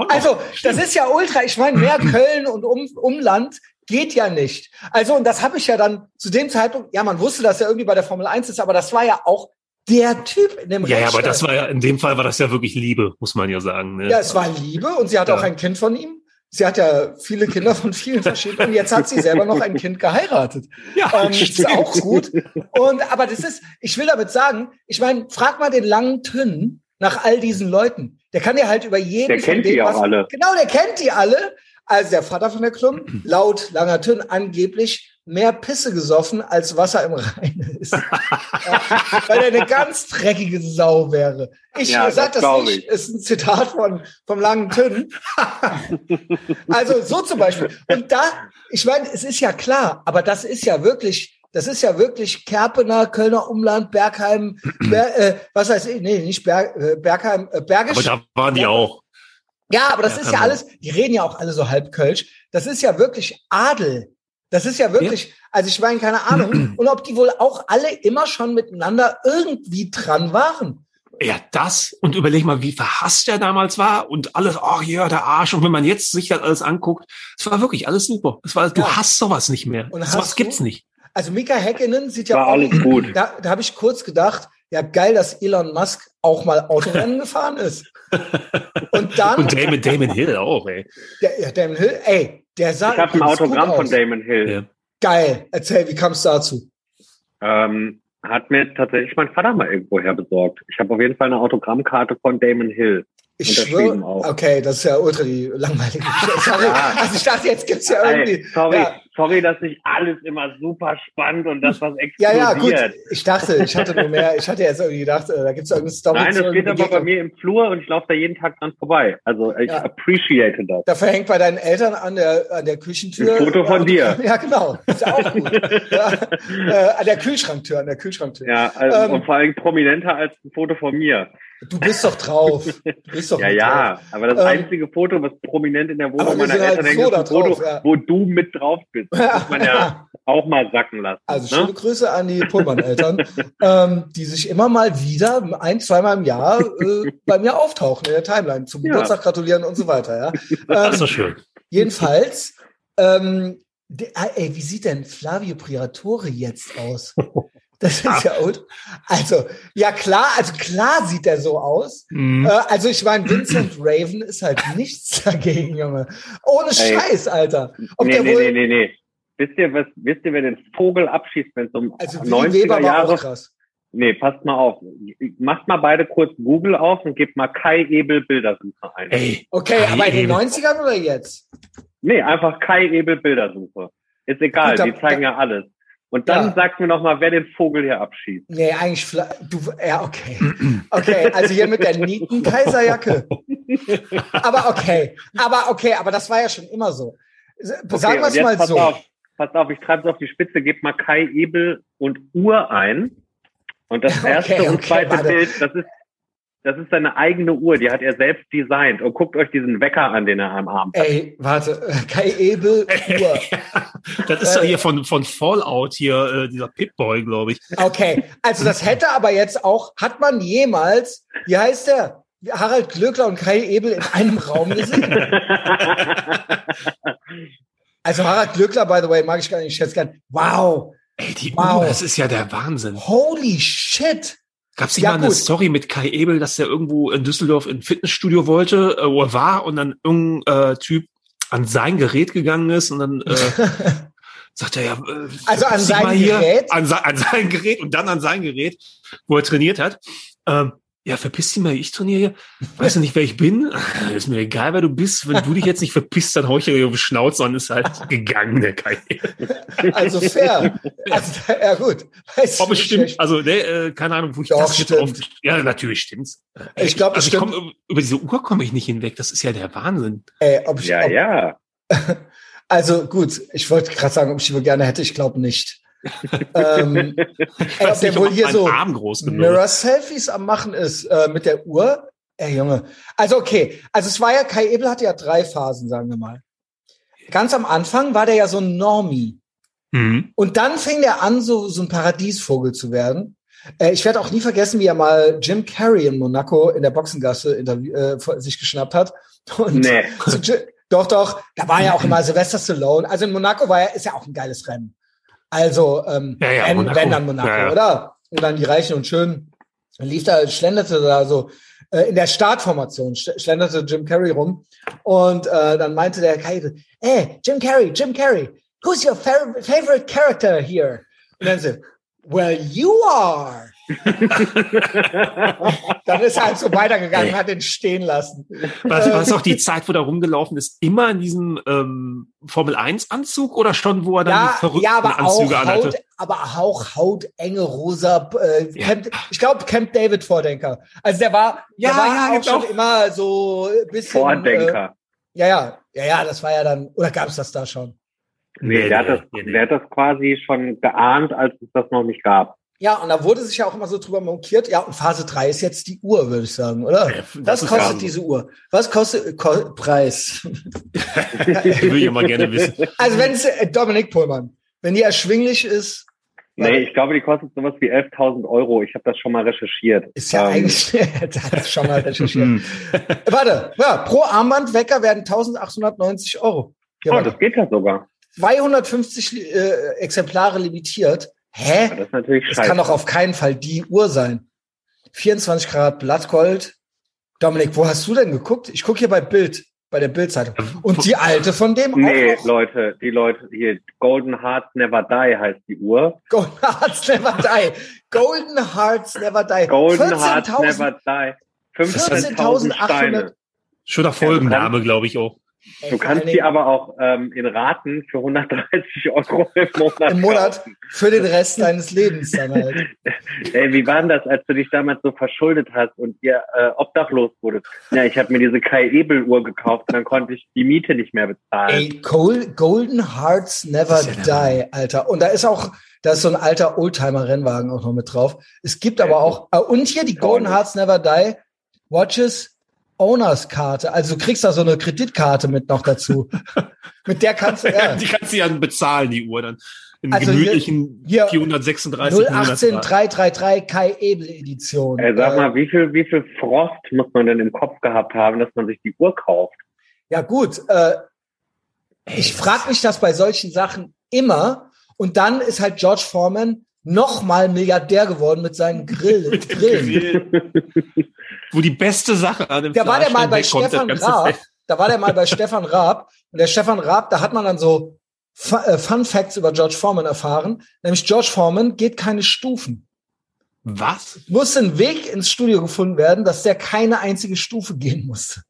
Also, das ist ja ultra. Ich meine, mehr Köln und um, Umland geht ja nicht. Also, und das habe ich ja dann zu dem Zeitpunkt, ja, man wusste, dass er irgendwie bei der Formel 1 ist, aber das war ja auch der Typ in dem ja, ja, aber das war ja, in dem Fall war das ja wirklich Liebe, muss man ja sagen. Ne? Ja, es war Liebe und sie hat Ja. auch ein Kind von ihm. Sie hat ja viele Kinder von vielen verschiedenen und jetzt hat sie selber noch ein Kind geheiratet. ja, Ähm, das ist auch gut. Und aber das ist, ich will damit sagen, ich meine, frag mal den langen Tünn nach all diesen Leuten. Der kann dir halt über jeden. Der von kennt denen die auch was- alle. Genau, der kennt die alle. Also der Vater von der Klum, laut langer Tünn, angeblich mehr Pisse gesoffen, als Wasser im Rhein ist. weil er eine ganz dreckige Sau wäre. Ich Ja, sag das das, nicht, ich. ist ein Zitat von vom langen Tünn. Also so zum Beispiel. Und da, ich meine, es ist ja klar, aber das ist ja wirklich, das ist ja wirklich Kerpener, Kölner Umland, Bergheim, Ber, äh, was heißt ich, nee, nicht Berg, äh, Bergheim, äh, Bergisch. aber da waren die auch. ja, aber das Ja, ist ja alles, die reden ja auch alle so halb Kölsch. Das ist ja wirklich Adel. Das ist ja wirklich, also ich meine, keine Ahnung. Und ob die wohl auch alle immer schon miteinander irgendwie dran waren. Ja, das und überleg mal, wie verhasst er damals war und alles, ach ja, der Arsch. Und wenn man jetzt sich das alles anguckt, es war wirklich alles super. Es war, du Ja. hast sowas nicht mehr. Und sowas gibt's nicht. Also Mika Häkkinen sieht ja War auch, alles gut. da, da habe ich kurz gedacht, ja geil, dass Elon Musk auch mal Autorennen gefahren ist. Und dann, Und Damon, Damon Hill auch, ey. der, ja, Damon Hill, ey, der sah Ich habe ein Autogramm von. Damon Hill. Ja. Geil, erzähl, wie kam es dazu? Ähm, hat mir tatsächlich mein Vater mal irgendwo her besorgt. Ich habe auf jeden Fall eine Autogrammkarte von Damon Hill. Ich schwöre, okay, das ist ja ultra die langweilige. Sorry. Ja. Also ich dachte, jetzt gibt's ja irgendwie. Ey, sorry, Ja. sorry, dass nicht alles immer super spannend und das was Ja, explodiert. ja, gut. Ich dachte, ich hatte nur mehr, ich hatte jetzt irgendwie gedacht, äh, da gibt's irgendeine Story. Nein, das steht irgendeiner aber bei mir im Flur und ich laufe da jeden Tag dran vorbei. Also ich Ja. appreciate das. Da verhängt bei deinen Eltern an der, an der Küchentür. Ein Foto von dir. Ja, genau. Ist ja auch gut. ja, äh, an der Kühlschranktür, an der Kühlschranktür. Ja, also, Ähm. und vor allem prominenter als ein Foto von mir. Du bist doch drauf. Du bist doch Ja, ja, drauf. aber das Ähm. einzige Foto, was prominent in der Wohnung meiner halt Eltern hängt, so ist ein Foto, drauf, ja. wo du mit drauf bist. Das muss man ja auch mal sacken lassen. Also ne? schöne Grüße an die Pullman-Eltern, ähm, die sich immer mal wieder ein, zweimal im Jahr äh, bei mir auftauchen in der Timeline, zum Ja. Geburtstag gratulieren und so weiter. Ja. Das ist Ähm, doch schön. jedenfalls, ähm, der, ah, ey, wie sieht denn Flavio Priatore jetzt aus? Das ist ja gut. Also, ja klar, also klar sieht er so aus. Mhm. Äh, also ich meine, Vincent Raven ist halt nichts dagegen, Junge. Ohne Ey. Scheiß, Alter. Ob nee, der nee, wohl, nee, nee, nee. Wisst ihr, was, wisst ihr, wer den Vogel abschießt, wenn es um also Willy 90er Weber war Jahre auch krass. Nee, passt mal auf. Macht mal beide kurz Google auf und gebt mal Kai Ebel Bildersuche ein. Ey, Okay, Kai aber in den Ebel. 90ern oder jetzt? Nee, einfach Kai Ebel Bildersuche. Ist egal, Gut, da- die zeigen ja alles. Und dann Ja. sagt mir noch mal, wer den Vogel hier abschießt. Nee, eigentlich, du, ja, okay. Okay, also hier mit der Nieten-Kaiserjacke. Aber okay, aber okay, aber das war ja schon immer so. Sagen Okay, wir und mal pass so. Auf, pass auf, ich treibe es auf die Spitze, gebt mal Kai Ebel und Uhr ein. Und das Okay, erste und okay, zweite warte. Bild, das ist, das ist seine eigene Uhr, die hat er selbst designt. Und guckt euch diesen Wecker an, den er am Arm hat. Ey, warte, Kai Ebel, Uhr. das ist doch hier von, von Fallout hier, äh, dieser Pip-Boy, glaube ich. Okay, also das hätte aber jetzt auch, hat man jemals, wie heißt der? Harald Glöckler und Kai Ebel in einem Raum gesehen? Also Harald Glöckler, by the way, mag ich gar nicht, ich schätze gern. Wow, Ey, die Wow. Uhr, das ist ja der Wahnsinn. holy shit. Gab es nicht Ja, mal eine gut. Story mit Kai Ebel, dass der irgendwo in Düsseldorf in ein Fitnessstudio wollte, äh, wo er war und dann irgendein äh, Typ an sein Gerät gegangen ist und dann äh, sagt er ja, äh, Also an sein Gerät? An, an sein Gerät und dann an sein Gerät, wo er trainiert hat. Ähm, ja, verpiss dich mal, ich trainiere hier. Weißt du nicht, wer ich bin? Ist mir egal, wer du bist. Wenn du dich jetzt nicht verpisst, dann hau ich dir auf die Schnauze und ist halt gegangen, der Kai. Also fair. Also, ja gut. Weiß Ob es stimmt, also ne, äh, keine Ahnung, wo ich Doch, das jetzt stimmt. auf. Ja, natürlich stimmt's. Ich glaub, also es ich komm, über diese Uhr komme ich nicht hinweg. Das ist ja der Wahnsinn. Ey, ob ich, ja, ob, ja. Also gut, ich wollte gerade sagen, ob ich die wohl gerne hätte, ich glaube nicht. Ähm, ey, ob der wohl hier so. Mirror-Selfies am machen ist äh, mit der Uhr. Ey, Junge. Also okay, also es war ja, Kai Ebel hatte ja drei Phasen, sagen wir mal. Ganz am Anfang war der ja so ein Normie. Mhm. Und dann fing der an, so, so ein Paradiesvogel zu werden. Äh, ich werde auch nie vergessen, wie er mal Jim Carrey in Monaco in der Boxengasse interview, äh, sich geschnappt hat. Und Nee. doch, doch, da war ja auch immer Sylvester Stallone. Also in Monaco war ja, ist ja auch ein geiles Rennen. Also, ähm, Ja, ja, wenn, Monaco. wenn dann Monaco, Ja, oder? Und dann die Reichen und Schönen. Dann lief da, schlenderte da so äh, in der Startformation, sch- schlenderte Jim Carrey rum. Und äh, dann meinte der Kai, hey, Jim Carrey, Jim Carrey, who's your fa favorite character here? Und dann so, well, you are. Dann ist er halt so weitergegangen, hat ihn stehen lassen. Was, war es auch die Zeit, wo der rumgelaufen ist, immer in diesem ähm, Formel-1-Anzug oder schon, wo er dann die Ja, verrückten ja, aber auch, Anzüge anhatte? Haut, aber auch hautenge rosa, äh, Ja. Camp, ich glaube Camp David Vordenker. Also der war, Ja, der war ja, auch gibt's schon auch. immer so ein bisschen. Äh, Vordenker. ja, ja, ja, ja, das war ja dann, oder gab es das da schon? Nee, der, hat das, nee, nee. der hat das quasi schon geahnt, als es das noch nicht gab. Ja, und da wurde sich ja auch immer so drüber monkiert. Ja, und Phase 3 ist jetzt die Uhr, würde ich sagen, oder? Ja, Was das ist kostet ja- diese Uhr? Was kostet ko Preis? Will ich mal gerne wissen. Also wenn es äh, Dominik Pohlmann, wenn die erschwinglich ist, Nee, ich glaube, die kostet sowas wie 11.000 Euro. Ich habe das schon mal recherchiert. ist ja Ähm, eigentlich, das hat schon mal recherchiert. Hm. Warte, ja, pro Armbandwecker werden 1890 Euro. Hier, Oh, warte. das geht ja sogar. 250 li- äh, Exemplare limitiert. Hä? Das ist natürlich Das kann doch auf keinen Fall die Uhr sein. 24 Karat Blattgold. Dominik, wo hast du denn geguckt? Ich gucke hier bei Bild, bei der Bildzeitung. Und die alte von dem Nee, auch noch? Leute, die Leute hier, Golden Hearts Never Die heißt die Uhr. Golden Hearts Never Die. Golden Hearts Never Die. Golden Hearts 14.000 Never Die. 15.000 14.800 Steine. Schöner Folgenname, glaube ich auch. Du kannst die aber auch ähm, in Raten für 130 Euro im Monat. im Monat kaufen. für den Rest deines Lebens dann halt. Ey, wie war denn das, als du dich damals so verschuldet hast und ihr äh, obdachlos wurdest? Ja, ich habe mir diese Kai Ebel Uhr gekauft und dann konnte ich die Miete nicht mehr bezahlen. Ey, Gol Golden Hearts Never Die, Alter. Und da ist auch, da ist so ein alter Oldtimer-Rennwagen auch noch mit drauf. Es gibt aber Ja. auch, äh, und hier die Golden. Hearts Never Die Watches Owners Karte. Also du kriegst da so eine Kreditkarte mit noch dazu. mit der kannst du, ja. Die kannst du ja bezahlen, die Uhr dann. In Also hier- gemütlichen hier 436 018 Monatsraten. 333 Kai Ebel Edition. Ey, sag Äh, mal, wie viel, wie viel Frost muss man denn im Kopf gehabt haben, dass man sich die Uhr kauft? Ja gut, äh, ich frage mich das bei solchen Sachen immer. Und dann ist halt George Foreman nochmal Milliardär geworden mit seinen Grill, Mit dem Grillen. Grill. Wo die beste Sache an dem Da war der mal bei Stefan Raab. Da war der mal bei Stefan Raab. Und der Stefan Raab, da hat man dann so äh, Fun Facts über George Foreman erfahren. Nämlich George Foreman geht keine Stufen. Was? Muss ein Weg ins Studio gefunden werden, dass der keine einzige Stufe gehen musste.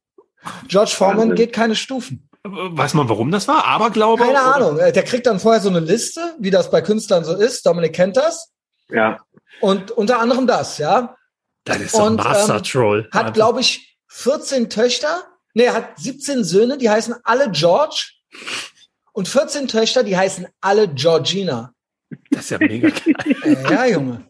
George Foreman geht keine Stufen. Weiß man, warum das war? Aberglaube? Keine oder? Ahnung. Äh, Der kriegt dann vorher so eine Liste, wie das bei Künstlern so ist. Dominik kennt das. Ja. Und unter anderem das, ja. Das ist Und, Master ähm, Troll. Hat, glaube ich, 14 Töchter. Nee, er hat 17 Söhne, die heißen alle George. Und 14 Töchter, die heißen alle Georgina. Das ist ja mega geil. Äh, ja, Junge.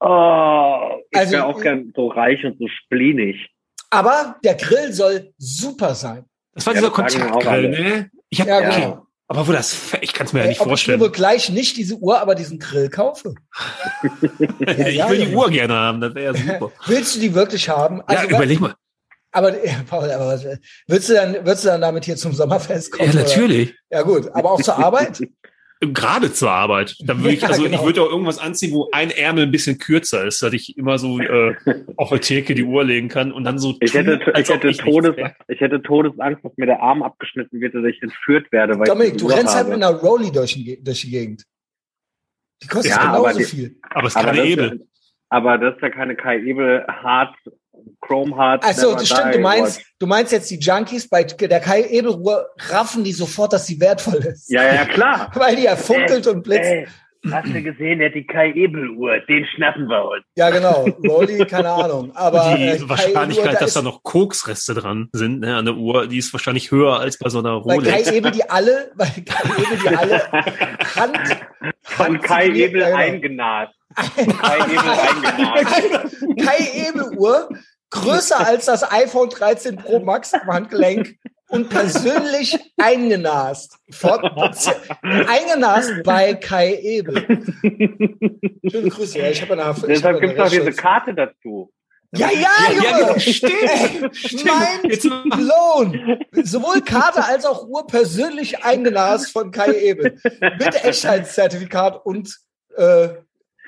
Oh, ich Also, wäre auch gern so reich und so spleenig. Aber der Grill soll super sein. Das war Ja, dieser Kontaktgrill, ne? Ich hab, Ja, okay. genau. Aber wo das, ich kann es mir ja Ey, nicht ob vorstellen. ich nur gleich nicht diese Uhr, aber diesen Grill kaufe. Ja, ich will die. Uhr gerne haben, das wäre ja super. Willst du die wirklich haben? Also, ja, überleg mal. aber, ja, Paul, aber was, willst du dann, willst du dann damit hier zum Sommerfest kommen? Ja, natürlich. Oder? Ja, gut. Aber auch zur Arbeit? Gerade zur Arbeit. Da würde ich, Ja, also genau. ich würde auch irgendwas anziehen, wo ein Ärmel ein bisschen kürzer ist, dass ich immer so äh, auf der Theke die Uhr legen kann und dann so Ich tun, hätte, als ich hätte, nichts Todes, ich hätte Todesangst, dass mir der Arm abgeschnitten wird, dass ich entführt werde. Weil Dominik, ich du Uhr rennst halt habe. mit einer Rolli durch, durch die Gegend. Die kostet Ja, aber genauso die- viel. Aber es ist aber keine das, Ebel. aber das ist ja keine Kai Ebel Hard, Chrome. Also, Never das stimmt, Die du meinst, du meinst jetzt die Junkies bei der Kai Edelruhr raffen die sofort, dass sie wertvoll ist. Ja, ja, klar. Weil die ja funkelt und blitzt. Ey, hast du gesehen, der hat die Kai Ebel Uhr, den schnappen wir uns. Ja, genau. Rolli, keine Ahnung. Aber die äh, Wahrscheinlichkeit, Edelruhr, dass da noch Koksreste dran sind ne, an der Uhr, die ist wahrscheinlich höher als bei so einer Bei Kai Rolex. Ebel die alle, bei Kai Ebel die alle Hand, Von Hand Kai Ebel genau. eingenast. Kai Ebel eingenast. Kai Ebel Uhr größer als das iPhone 13 Pro Max am Handgelenk und persönlich eingenast. Fort, eingenast bei Kai Ebel. Schöne Grüße. Ja, ich habe eine ich Deshalb gibt es noch diese. Karte dazu. Ja, ja, Ja, ja, Junge. genau. Stimmt. Stimmt. Mind blown. Sowohl Karte als auch Uhr persönlich eingenast von Kai Ebel. Mit Echtheitszertifikat und äh,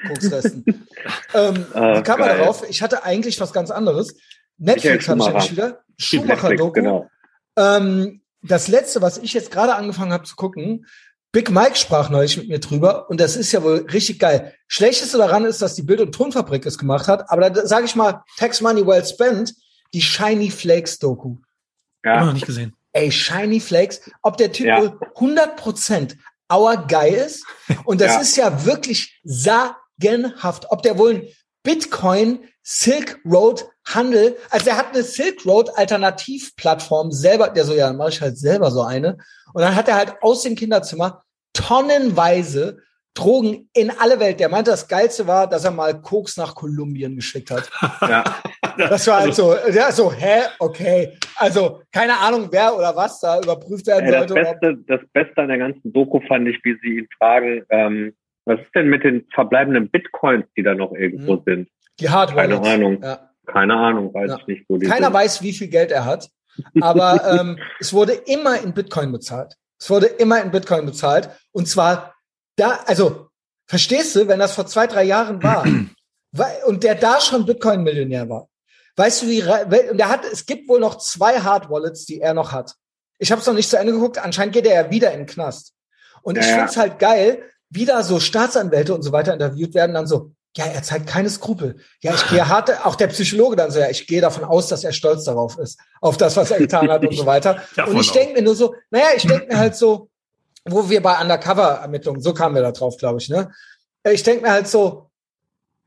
Koksresten. ähm, Ah, wie kam man darauf? Ich hatte eigentlich was ganz anderes. Netflix hatte ich nämlich wieder. Schumacher-Doku. Genau. Ähm, das letzte, was ich jetzt gerade angefangen habe zu gucken, Big Mike sprach neulich mit mir drüber und das ist ja wohl richtig geil. Schlechteste daran ist, dass die Bild- und Tonfabrik es gemacht hat, aber da sage ich mal, Tax Money Well Spent, die Shiny Flakes Doku. Immer Ja. noch nicht gesehen. Ey, Shiny Flakes, ob der Typ Ja. wohl 100% our guy ist und das Ja. ist ja wirklich sagenhaft, ob der wohl ein Bitcoin Silk Road Handel, also er hat eine Silk Road Alternativplattform selber, der so, ja, dann mache ich halt selber so eine. Und dann hat er halt aus dem Kinderzimmer tonnenweise Drogen in alle Welt. Der meinte, das Geilste war, dass er mal Koks nach Kolumbien geschickt hat. Ja. Das war halt so, ja, so, hä, okay. Also, keine Ahnung, wer oder was da überprüft werden das, sollte. oder- Beste, das Beste an der ganzen Doku fand ich, wie sie ihn fragen, ähm, was ist denn mit den verbleibenden Bitcoins, die da noch irgendwo Mhm. sind? Die Hard Keine. Ahnung. Ja. Keine Ahnung, weiß Ja. ich nicht, wo die Keiner sind. weiß, wie viel Geld er hat, aber ähm, es wurde immer in Bitcoin bezahlt. Es wurde immer in Bitcoin bezahlt. Und zwar da, also, verstehst du, wenn das vor zwei, drei Jahren war weil, und der da schon Bitcoin-Millionär war, weißt du, wie, und der hat, es gibt wohl noch zwei Hard Wallets, die er noch hat. Ich habe es noch nicht zu Ende geguckt, anscheinend geht er ja wieder in den Knast. Und ich Ja, ja. find's halt geil, wie da so Staatsanwälte und so weiter interviewt werden, dann so, ja, er zeigt keine Skrupel. Ja, ich gehe hart, auch der Psychologe dann so, ja, ich gehe davon aus, dass er stolz darauf ist, auf das, was er getan hat und so weiter. Und ich denke mir nur so, naja, ich denke mir halt so, wo wir bei Undercover-Ermittlungen, so kamen wir da drauf, glaube ich, ne? Äh, Ich denke mir halt so,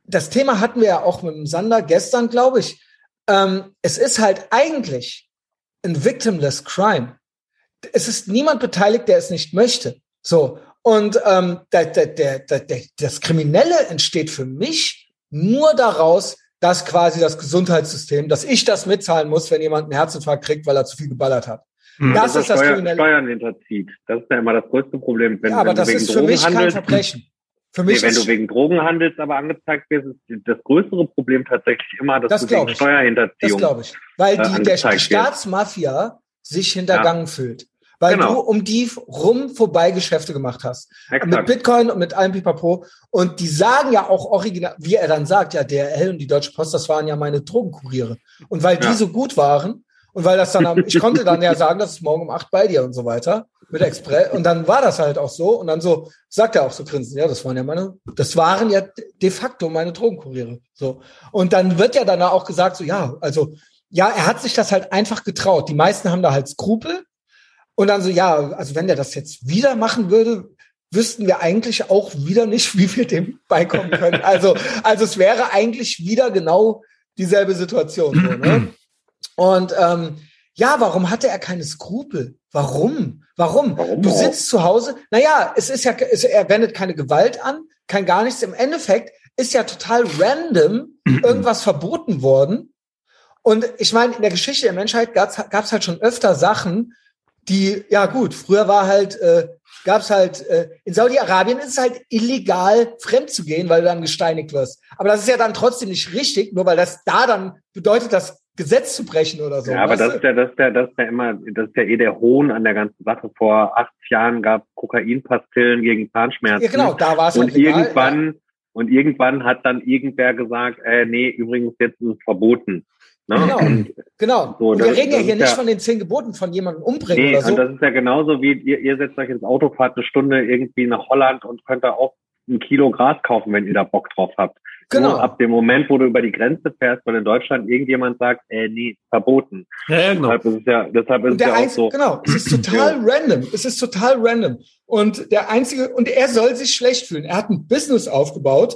das Thema hatten wir ja auch mit dem Sander gestern, glaube ich. Ähm, es ist halt eigentlich ein victimless crime. Es ist niemand beteiligt, der es nicht möchte. So. Und ähm, der, der, der, der, das Kriminelle entsteht für mich nur daraus, dass quasi das Gesundheitssystem, dass ich das mitzahlen muss, wenn jemand einen Herzinfarkt kriegt, weil er zu viel geballert hat. Hm. Das Dass ist er das Steuer, Kriminelle. Steuern hinterzieht. Das ist ja immer das größte Problem. Wenn, ja, aber wenn das wegen ist für Drogen mich kein handelst, Verbrechen. Für Nee, mich wenn ist, du wegen Drogen handelst, aber angezeigt wirst, ist das größere Problem tatsächlich immer, dass Das du wegen ich. das Steuerhinterziehung. glaube ich. Weil äh, die, der, die. Staatsmafia sich hintergangen fühlt. Weil genau. du um die rum vorbei Geschäfte gemacht hast. Exakt. Mit Bitcoin und mit allem Pipapo. Und die sagen ja auch original, wie er dann sagt, ja, DRL und die Deutsche Post, das waren ja meine Drogenkuriere. Und weil ja. die so gut waren und weil das dann, am, ich konnte dann ja sagen, das ist morgen um acht bei dir und so weiter mit Express. Und dann war das halt auch so. Und dann so sagt er auch so grinsen, ja, das waren ja meine, das waren ja de facto meine Drogenkuriere. So. Und dann wird ja danach auch gesagt, so, ja, also, ja, er hat sich das halt einfach getraut. Die meisten haben da halt Skrupel. Und dann so, ja, also wenn der das jetzt wieder machen würde, wüssten wir eigentlich auch wieder nicht, wie wir dem beikommen können. Also, also es wäre eigentlich wieder genau dieselbe Situation. So, ne? Und ähm, ja, warum hatte er keine Skrupel? Warum? Warum? Warum du sitzt zu Hause. Naja, es ist ja, es, er wendet keine Gewalt an, kein gar nichts. Im Endeffekt ist ja total random irgendwas verboten worden. Und ich meine, in der Geschichte der Menschheit gab es halt schon öfter Sachen, die, ja gut, früher war halt, äh, gab es halt, äh, in Saudi-Arabien ist es halt illegal, fremd zu gehen, weil du dann gesteinigt wirst. Aber das ist ja dann trotzdem nicht richtig, nur weil das da dann bedeutet, das Gesetz zu brechen oder so. Ja, aber das ist ja, das ist ja, das ist ja immer, das ist ja eh der Hohn an der ganzen Sache. Vor 80 Jahren gab es Kokainpastillen gegen Zahnschmerzen. Ja, genau, da war es Und halt irgendwann, ja. und irgendwann hat dann irgendwer gesagt, äh, nee, übrigens jetzt ist es verboten. Ne? Genau, und genau. So, und wir reden ja hier nicht ja, von den zehn Geboten von jemandem umbringen nee, oder so. Und das ist ja genauso wie ihr, ihr setzt euch ins Auto, fahrt eine Stunde irgendwie nach Holland und könnt da auch ein Kilo Gras kaufen, wenn ihr da Bock drauf habt. Genau. Nur ab dem Moment, wo du über die Grenze fährst, weil in Deutschland irgendjemand sagt, äh, nee, verboten. Ja, ja genau. Deshalb ist es ja, deshalb ist es ja auch so. Genau, es ist total random. Es ist total random. Und der einzige, und er soll sich schlecht fühlen. Er hat ein Business aufgebaut,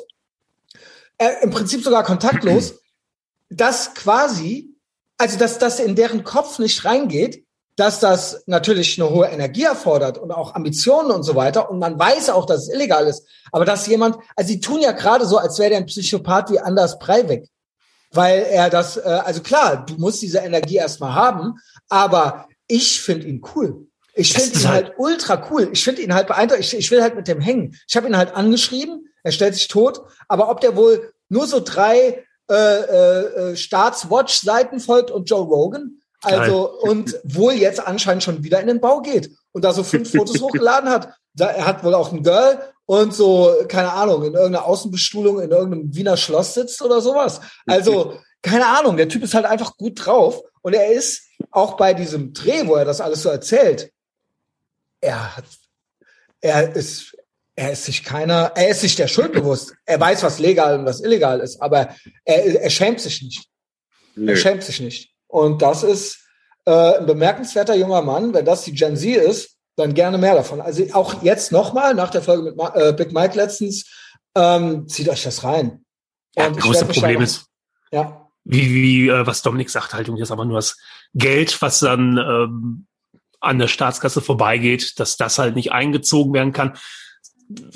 er, im Prinzip sogar kontaktlos, das quasi, also dass das in deren Kopf nicht reingeht, dass das natürlich eine hohe Energie erfordert und auch Ambitionen und so weiter. Und man weiß auch, dass es illegal ist. Aber dass jemand, also sie tun ja gerade so, als wäre der ein Psychopath wie Anders Breivik. Weil er das, äh, also klar, du musst diese Energie erstmal haben, aber ich finde ihn cool. Ich finde ihn halt, halt ultra cool. Ich finde ihn halt beeindruckend. Ich, ich will halt mit dem hängen. Ich habe ihn halt angeschrieben, er stellt sich tot, aber ob der wohl nur so drei äh, äh, Staatswatch-Seiten folgt und Joe Rogan, also, und wohl jetzt anscheinend schon wieder in den Bau geht und da so fünf Fotos hochgeladen hat. Da, er hat wohl auch ein Girl und so, keine Ahnung, in irgendeiner Außenbestuhlung in irgendeinem Wiener Schloss sitzt oder sowas. Also, keine Ahnung, der Typ ist halt einfach gut drauf und er ist auch bei diesem Dreh, wo er das alles so erzählt, er hat, er ist, er ist sich keiner, er ist sich der Schuld bewusst. Er weiß, was legal und was illegal ist, aber er, er schämt sich nicht. Nö. Er schämt sich nicht. Und das ist äh, ein bemerkenswerter junger Mann. Wenn das die Gen Z ist, dann gerne mehr davon. Also auch jetzt nochmal, nach der Folge mit Ma äh, Big Mike letztens, ähm, zieht euch das rein. Ja, das große Problem ist, ja. wie, wie äh, was Dominik sagt, halt jetzt aber nur das Geld, was dann ähm, an der Staatskasse vorbeigeht, dass das halt nicht eingezogen werden kann.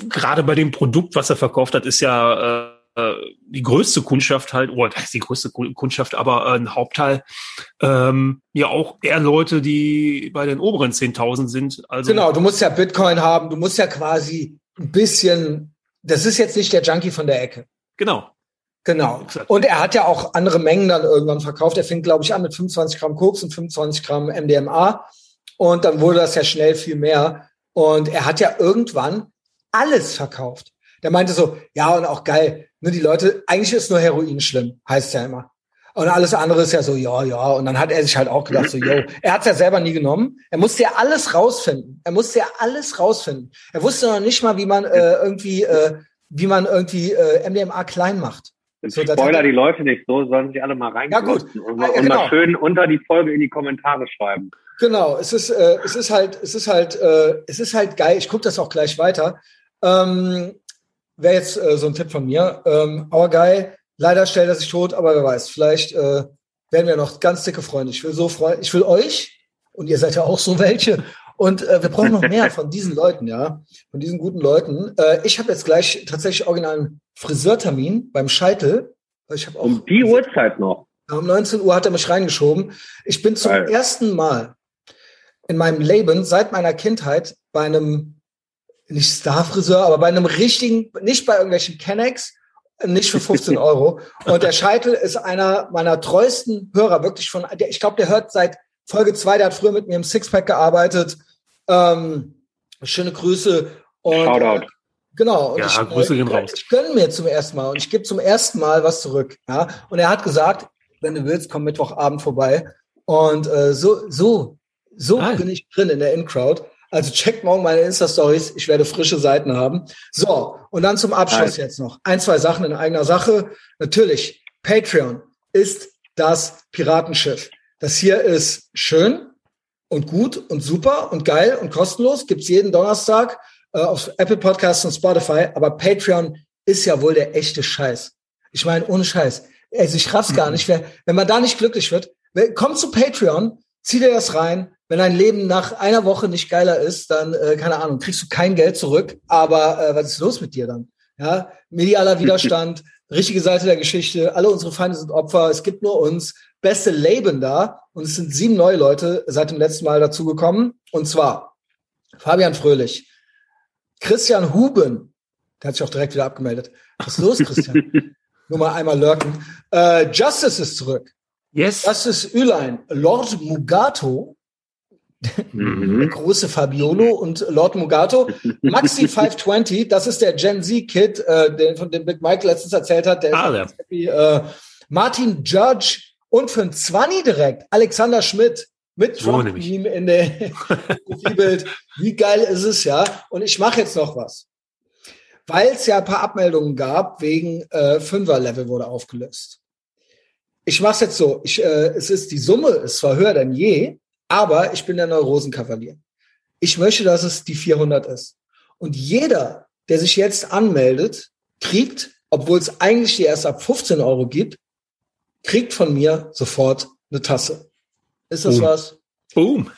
Gerade bei dem Produkt, was er verkauft hat, ist ja äh, äh, die größte Kundschaft halt, oder das ist die größte Kundschaft, aber äh, ein Hauptteil ähm, ja auch eher Leute, die bei den oberen 10.000 sind. Also genau, du musst ja Bitcoin haben, du musst ja quasi ein bisschen, das ist jetzt nicht der Junkie von der Ecke. Genau. Genau. Und er hat ja auch andere Mengen dann irgendwann verkauft. Er fing, glaube ich, an mit 25 Gramm Koks und 25 Gramm MDMA. Und dann wurde das ja schnell viel mehr. Und er hat ja irgendwann alles verkauft. Der meinte so, ja, und auch geil, Ne, die Leute, eigentlich ist nur Heroin schlimm, heißt ja immer. Und alles andere ist ja so, ja, ja. Und dann hat er sich halt auch gedacht, so, yo, er hat es ja selber nie genommen. Er musste ja alles rausfinden. Er musste ja alles rausfinden. Er wusste noch nicht mal, wie man äh, irgendwie, äh, wie man irgendwie äh, MDMA klein macht. So, Spoiler die Leute nicht so, sollen sich alle mal reingehen ja, gut. und, ja, genau. mal schön unter die Folge in die Kommentare schreiben. Genau, es ist, äh, es ist halt, es ist halt, äh, es ist halt geil. Ich gucke das auch gleich weiter. Ähm, wäre jetzt äh, so ein Tipp von mir. Ähm, Our Guy, leider stellt er sich tot, aber wer weiß, vielleicht äh, werden wir noch ganz dicke Freunde. Ich will so freuen, ich will euch und ihr seid ja auch so welche. Und äh, wir brauchen noch mehr von diesen Leuten, ja, von diesen guten Leuten. Äh, ich habe jetzt gleich tatsächlich originalen Friseurtermin beim Scheitel. Ich hab auch um die Uhrzeit noch. Um 19 Uhr hat er mich reingeschoben. Ich bin zum Geil. ersten Mal in meinem Leben seit meiner Kindheit bei einem nicht Starfriseur, aber bei einem richtigen, nicht bei irgendwelchen Kennex, nicht für 15 Euro. Und der Scheitel ist einer meiner treuesten Hörer, wirklich von, der, ich glaube, der hört seit Folge zwei, der hat früher mit mir im Sixpack gearbeitet. Ähm, schöne Grüße. Und, Shoutout. Genau. Und Ja, ich, Grüße gehen raus. Ich gönne mir zum ersten Mal und ich gebe zum ersten Mal was zurück. Ja? Und er hat gesagt, wenn du willst, komm Mittwochabend vorbei. Und äh, so, so, so Geil. bin ich drin in der In-Crowd. Also checkt morgen meine Insta-Stories. Ich werde frische Seiten haben. So, und dann zum Abschluss jetzt noch. Ein, zwei Sachen in eigener Sache. Natürlich, Patreon ist das Piratenschiff. Das hier ist schön und gut und super und geil und kostenlos. Gibt's jeden Donnerstag äh, auf Apple Podcasts und Spotify. Aber Patreon ist ja wohl der echte Scheiß. Ich meine, ohne Scheiß. Also ich raff's gar nicht. Wer, wenn man da nicht glücklich wird, komm zu Patreon, zieh dir das rein. Wenn dein Leben nach einer Woche nicht geiler ist, dann, äh, keine Ahnung, kriegst du kein Geld zurück. Aber äh, was ist los mit dir dann? Ja, medialer Widerstand, richtige Seite der Geschichte, alle unsere Feinde sind Opfer, es gibt nur uns, beste Leben da und es sind sieben neue Leute seit dem letzten Mal dazugekommen. Und zwar Fabian Fröhlich, Christian Huben, der hat sich auch direkt wieder abgemeldet. Was ist los, Christian? Nur mal einmal lurken. Äh, Justice ist zurück. Yes. Ist Ülein. Lord Mugato, der Mhm. große Fabiolo und Lord Mugato. Maxi 520, das ist der Gen Z-Kid, äh, den, von dem Big Mike letztens erzählt hat. Der ist Ah, der. ganz happy. Äh, Martin Judge und für ein 20 direkt Alexander Schmidt mit So Trump. Meme in der Profilbild. Wie geil ist es, ja? Und ich mache jetzt noch was. Weil es ja ein paar Abmeldungen gab, wegen äh, Fünfer-Level wurde aufgelöst. Ich mache es jetzt so. Ich, äh, es ist die Summe ist zwar höher denn je, aber ich bin der Neurosenkavalier. Ich möchte, dass es die 400 ist. Und jeder, der sich jetzt anmeldet, kriegt, obwohl es eigentlich die erst ab 15 Euro gibt, kriegt von mir sofort eine Tasse. Ist das Boom. was? Boom.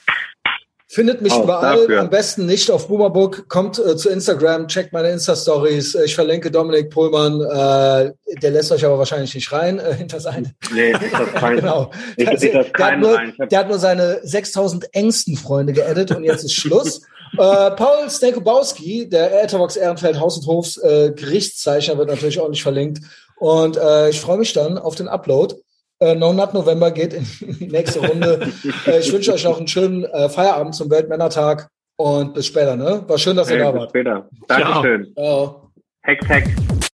Findet mich Auch überall, dafür. am besten nicht auf Boomerbook, kommt äh, zu Instagram, checkt meine Insta-Stories. Ich verlinke Dominik Pohlmann, äh, der lässt euch aber wahrscheinlich nicht rein äh, hinter seine. Nee, das ist kein, genau. ich, Der, ich das der, hat nur, rein. Ich hab, der hat nur seine 6000 engsten Freunde geaddet und jetzt ist Schluss. äh, Paul Stenkobowski, der Etherbox Ehrenfeld Haus und Hofs äh, Gerichtszeichner, wird natürlich ordentlich verlinkt. Und äh, ich freue mich dann auf den Upload. Äh, No Nut November geht in die nächste Runde. äh, ich wünsche euch noch einen schönen äh, Feierabend zum Weltmännertag und bis später. Ne? War schön, dass ihr hey, da bis wart. später. Dankeschön. Ciao. Hex, Hex. Wir